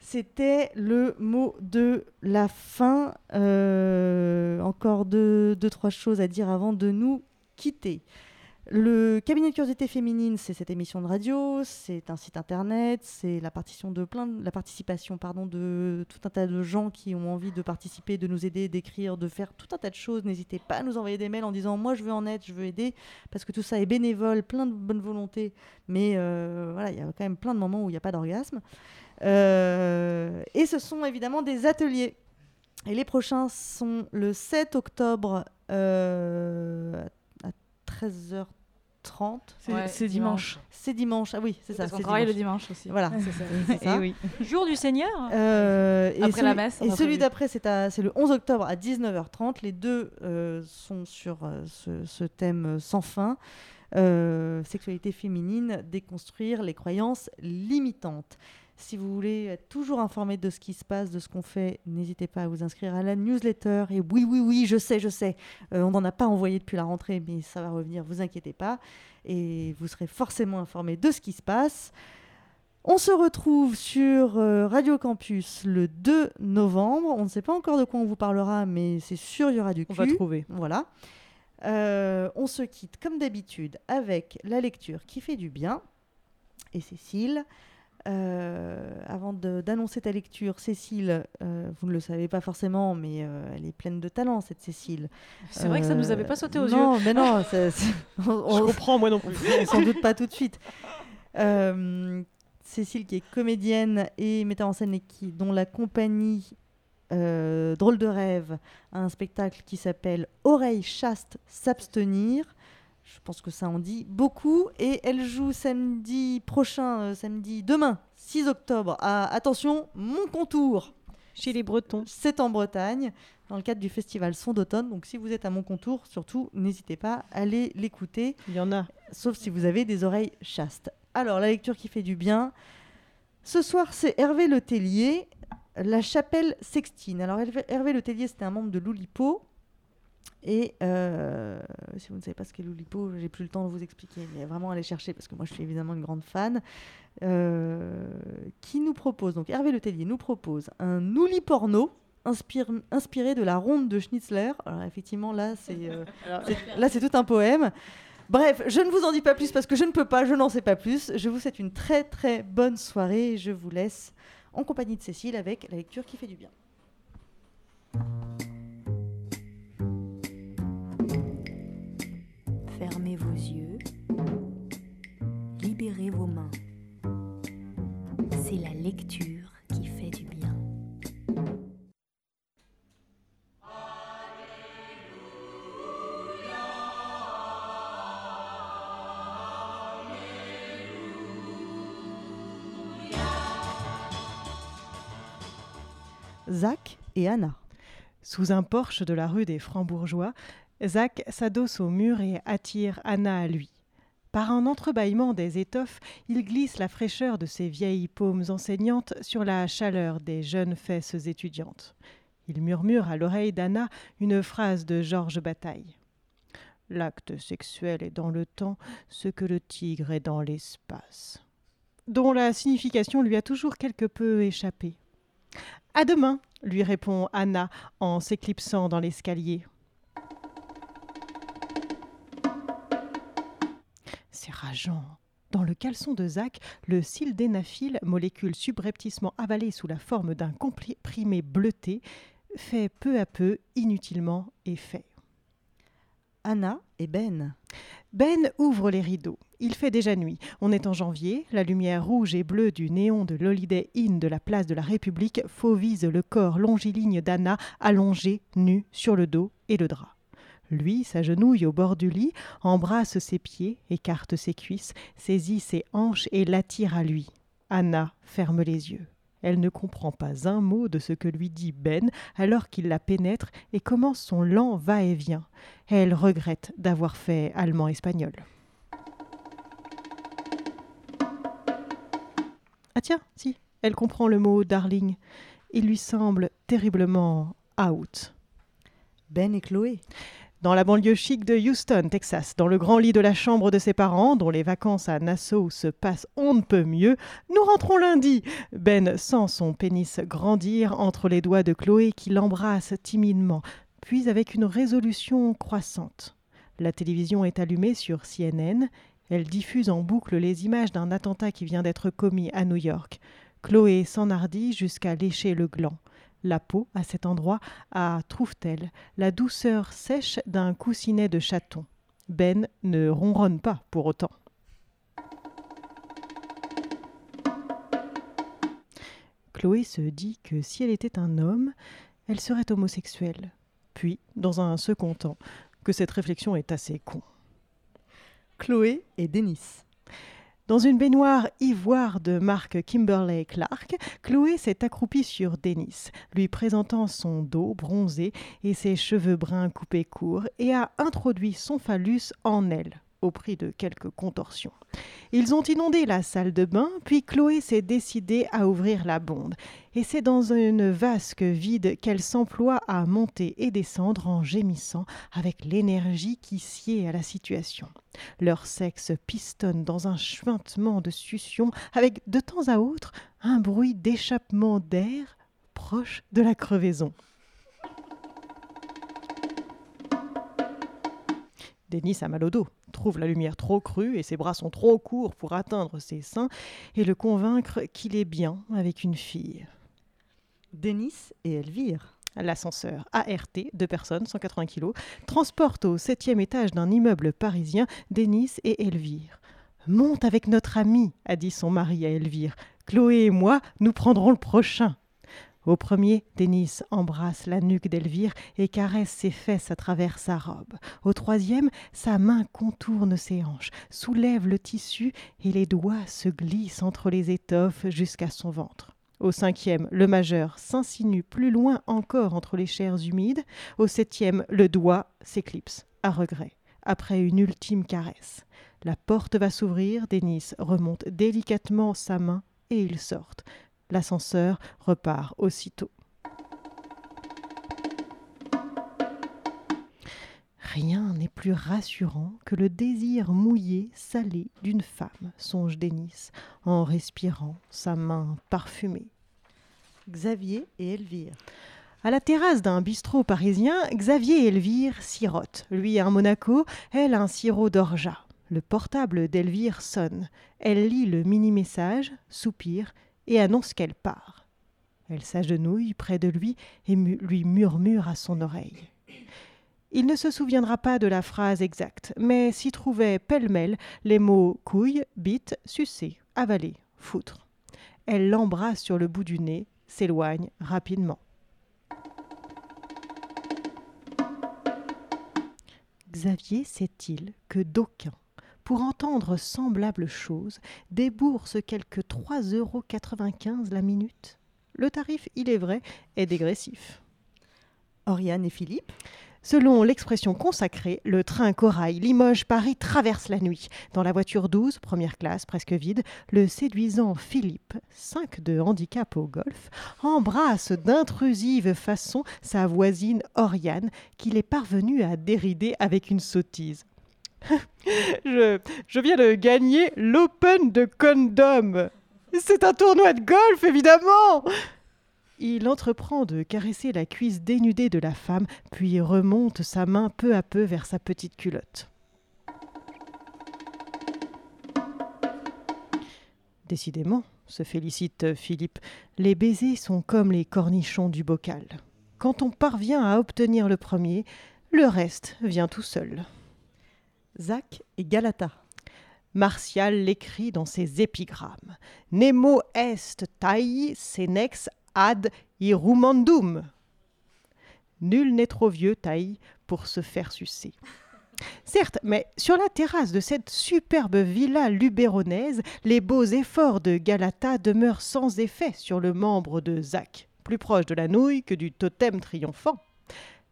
C'était le mot de la fin. Euh, encore deux, deux, trois choses à dire avant de nous quitter. Le cabinet de curiosité féminine, c'est cette émission de radio, c'est un site internet, c'est la, participation de tout un tas de gens qui ont envie de participer, de nous aider, d'écrire, de faire tout un tas de choses. N'hésitez pas à nous envoyer des mails en disant moi je veux en être, je veux aider, parce que tout ça est bénévole, plein de bonne volonté, mais euh, voilà, il y a quand même plein de moments où il n'y a pas d'orgasme. Euh, et ce sont évidemment des ateliers. Et les prochains sont le 7 octobre. Euh, 13h30, c'est dimanche. C'est dimanche, ah oui, c'est ça. On qu'on travaille le dimanche aussi. Voilà, c'est ça. Eh Jour du Seigneur euh, Après la messe. Et celui d'après, c'est le 11 octobre à 19h30. Les deux euh, sont sur euh, ce, thème sans fin. sexualité féminine, déconstruire les croyances limitantes. Si vous voulez être toujours informé de ce qui se passe, de ce qu'on fait, n'hésitez pas à vous inscrire à la newsletter. Et oui, oui, oui, je sais, je sais, euh, on n'en a pas envoyé depuis la rentrée, mais ça va revenir, vous inquiétez pas. Et vous serez forcément informé de ce qui se passe. On se retrouve sur euh, Radio Campus le 2 novembre. On ne sait pas encore de quoi on vous parlera, mais c'est sûr, il y aura du On cul. va trouver. Voilà. Euh, on se quitte comme d'habitude avec la lecture qui fait du bien. Et Cécile, euh, avant de- d'annoncer ta lecture, Cécile, euh, vous ne le savez pas forcément, mais euh, elle est pleine de talent, cette Cécile. C'est vrai que ça nous avait pas sauté aux non, yeux. mais non, ça- ça- on- Je comprends, moi non plus. on s'en doute pas tout de suite. Euh, Cécile, qui est comédienne et metteur en scène, et qui, dont la compagnie euh, Drôle de rêve a un spectacle qui s'appelle Oreille chaste s'abstenir. Je pense que ça en dit beaucoup. Et elle joue samedi prochain, euh, samedi demain, 6 octobre, à, attention, Mon Contour. Chez les Bretons. C'est en Bretagne, dans le cadre du festival Son d'automne. Donc si vous êtes à Mon Contour, surtout, n'hésitez pas à aller l'écouter. Il y en a. Sauf si vous avez des oreilles chastes. Alors, la lecture qui fait du bien. Ce soir, c'est Hervé Le Tellier, La Chapelle Sextine. Alors, Hervé, Hervé Le Tellier, c'était un membre de l'Oulipo. Et euh, si vous ne savez pas ce qu'est l'Oulipo, j'ai plus le temps de vous expliquer, mais vraiment allez chercher parce que moi je suis évidemment une grande fan. Euh, qui nous propose, donc Hervé Le Tellier nous propose un ouli porno inspiré de la ronde de Schnitzler. Alors effectivement là c'est euh, c'est- là c'est tout un poème. Bref, je ne vous en dis pas plus parce que je ne peux pas, je n'en sais pas plus. Je vous souhaite une très très bonne soirée et je vous laisse en compagnie de Cécile avec la lecture qui fait du bien. Fermez vos yeux. Libérez vos mains. C'est la lecture qui fait du bien. Zach et Anna. Sous un porche de la rue des Francs-Bourgeois, Zach s'adosse au mur et attire Anna à lui. Par un entrebâillement des étoffes, il glisse la fraîcheur de ses vieilles paumes enseignantes sur la chaleur des jeunes fesses étudiantes. Il murmure à l'oreille d'Anna une phrase de Georges Bataille. L'acte sexuel est dans le temps ce que le tigre est dans l'espace. Dont la signification lui a toujours quelque peu échappé. À demain, lui répond Anna en s'éclipsant dans l'escalier. C'est rageant. Dans le caleçon de Zach, le sildenafil, molécule subrepticement avalée sous la forme d'un comprimé bleuté, fait peu à peu inutilement effet. Anna et Ben. Ben ouvre les rideaux. Il fait déjà nuit. On est en janvier. La lumière rouge et bleue du néon de l'Holiday Inn de la place de la République fauvise le corps longiligne d'Anna allongé, nu, sur le dos et le drap. Lui s'agenouille au bord du lit, embrasse ses pieds, écarte ses cuisses, saisit ses hanches et l'attire à lui. Anna ferme les yeux. Elle ne comprend pas un mot de ce que lui dit Ben alors qu'il la pénètre et commence son lent va-et-vient. Elle regrette d'avoir fait allemand-espagnol. Ah tiens, si, elle comprend le mot darling. Il lui semble terriblement out. Ben et Chloé? Dans la banlieue chic de Houston, Texas, dans le grand lit de la chambre de ses parents, dont les vacances à Nassau se passent on ne peut mieux, nous rentrons lundi. Ben sent son pénis grandir entre les doigts de Chloé qui l'embrasse timidement, puis avec une résolution croissante. La télévision est allumée sur CNN. Elle diffuse en boucle les images d'un attentat qui vient d'être commis à New York. Chloé s'enhardit jusqu'à lécher le gland. La peau, à cet endroit, a, trouve-t-elle, la douceur sèche d'un coussinet de chaton. Ben ne ronronne pas pour autant. Chloé se dit que si elle était un homme, elle serait homosexuelle. Puis, dans un second temps, que cette réflexion est assez con. Chloé et Denis. Dans une baignoire ivoire de marque Kimberley Clark, Chloé s'est accroupie sur Denis, lui présentant son dos bronzé et ses cheveux bruns coupés courts, et a introduit son phallus en elle, au prix de quelques contorsions. Ils ont inondé la salle de bain, puis Chloé s'est décidée à ouvrir la bonde. Et c'est dans une vasque vide qu'elle s'emploie à monter et descendre en gémissant avec l'énergie qui sied à la situation. Leur sexe pistonne dans un chuintement de succion avec de temps à autre un bruit d'échappement d'air proche de la crevaison. Denis a mal au dos, trouve la lumière trop crue et ses bras sont trop courts pour atteindre ses seins et le convaincre qu'il est bien avec une fille. Denis et Elvire. L'ascenseur ART, deux personnes, 180 kg, transporte au septième étage d'un immeuble parisien Denis et Elvire. Monte avec notre ami, a dit son mari à Elvire. Chloé et moi, nous prendrons le prochain. Au premier, Denis embrasse la nuque d'Elvire et caresse ses fesses à travers sa robe. Au troisième, sa main contourne ses hanches, soulève le tissu et les doigts se glissent entre les étoffes jusqu'à son ventre. Au cinquième, le majeur s'insinue plus loin encore entre les chairs humides. Au septième, le doigt s'éclipse, à regret, après une ultime caresse. La porte va s'ouvrir, Denis remonte délicatement sa main et ils sortent. L'ascenseur repart aussitôt. Rien n'est plus rassurant que le désir mouillé, salé d'une femme, songe Denis, en respirant sa main parfumée. Xavier et Elvire. À la terrasse d'un bistrot parisien, Xavier et Elvire sirotent. Lui un Monaco, elle un sirop d'orgeat. Le portable d'Elvire sonne. Elle lit le mini-message, soupire et annonce qu'elle part. Elle s'agenouille près de lui et lui murmure à son oreille. Il ne se souviendra pas de la phrase exacte, mais s'y trouvaient pêle-mêle les mots couille, bite, sucer, avaler, foutre. Elle l'embrasse sur le bout du nez, s'éloigne rapidement. Xavier sait-il que d'aucuns, pour entendre semblable chose, déboursent quelque 3,95 euros la minute Le tarif, il est vrai, est dégressif. Oriane et Philippe? Selon l'expression consacrée, le train Corail Limoges-Paris traverse la nuit. Dans la voiture 12, première classe, presque vide, le séduisant Philippe, 5 de handicap au golf, embrasse d'intrusive façon sa voisine Oriane, qu'il est parvenu à dérider avec une sottise. je, viens de gagner l'Open de Condom. C'est un tournoi de golf, évidemment il entreprend de caresser la cuisse dénudée de la femme, puis remonte sa main peu à peu vers sa petite culotte. Décidément, se félicite Philippe, les baisers sont comme les cornichons du bocal. Quand on parvient à obtenir le premier, le reste vient tout seul. Zach et Galata. Martial l'écrit dans ses épigrammes. Nemo est tai senex ad irumandum. Nul n'est trop vieux, taille, pour se faire sucer. Certes, mais sur la terrasse de cette superbe villa luberonaise, les beaux efforts de Galata demeurent sans effet sur le membre de Zach, plus proche de la nouille que du totem triomphant.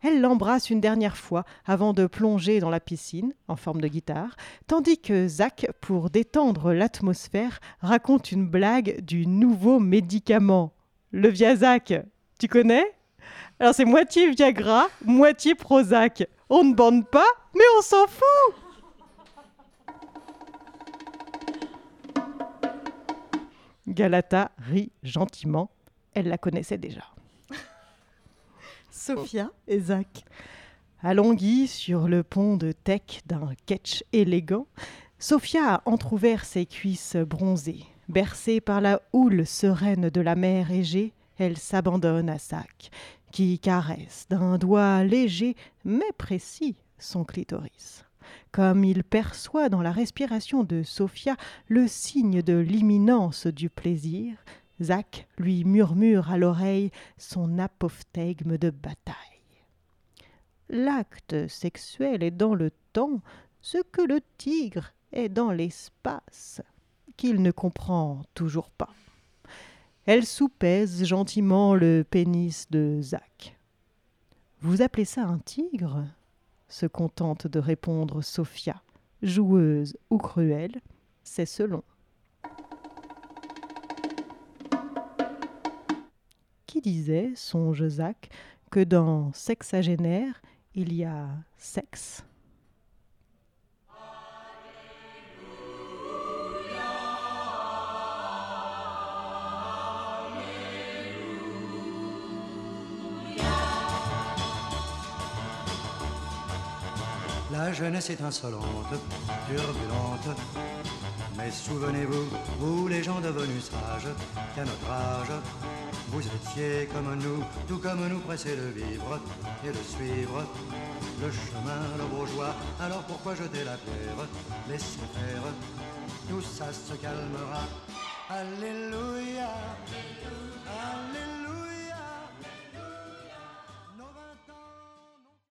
Elle l'embrasse une dernière fois avant de plonger dans la piscine, en forme de guitare, tandis que Zach, pour détendre l'atmosphère, raconte une blague du nouveau médicament le Viazac, tu connais? Alors c'est moitié Viagra, moitié Prozac. On ne bande pas, mais on s'en fout Galata rit gentiment. Elle la connaissait déjà. Sophia et Zach. Alonghi sur le pont de teck d'un ketch élégant, Sophia a entr'ouvert ses cuisses bronzées. Bercée par la houle sereine de la mer Égée, elle s'abandonne à Sac, qui caresse d'un doigt léger mais précis son clitoris. Comme il perçoit dans la respiration de Sophia le signe de l'imminence du plaisir, Zach lui murmure à l'oreille son apophthegme de bataille. L'acte sexuel est dans le temps ce que le tigre est dans l'espace, qu'il ne comprend toujours pas. Elle soupèse gentiment le pénis de Zach. Vous appelez ça un tigre? se contente de répondre Sophia, joueuse ou cruelle, c'est selon. Qui disait, songe Zach, que dans sexagénaire, il y a sexe La jeunesse est insolente, turbulente. Mais souvenez-vous, vous les gens devenus sages, qu'à notre âge, vous étiez comme nous, tout comme nous pressés de vivre et de suivre le chemin, le bourgeois. Alors pourquoi jeter la pierre? Laissez faire, tout ça se calmera. Alléluia.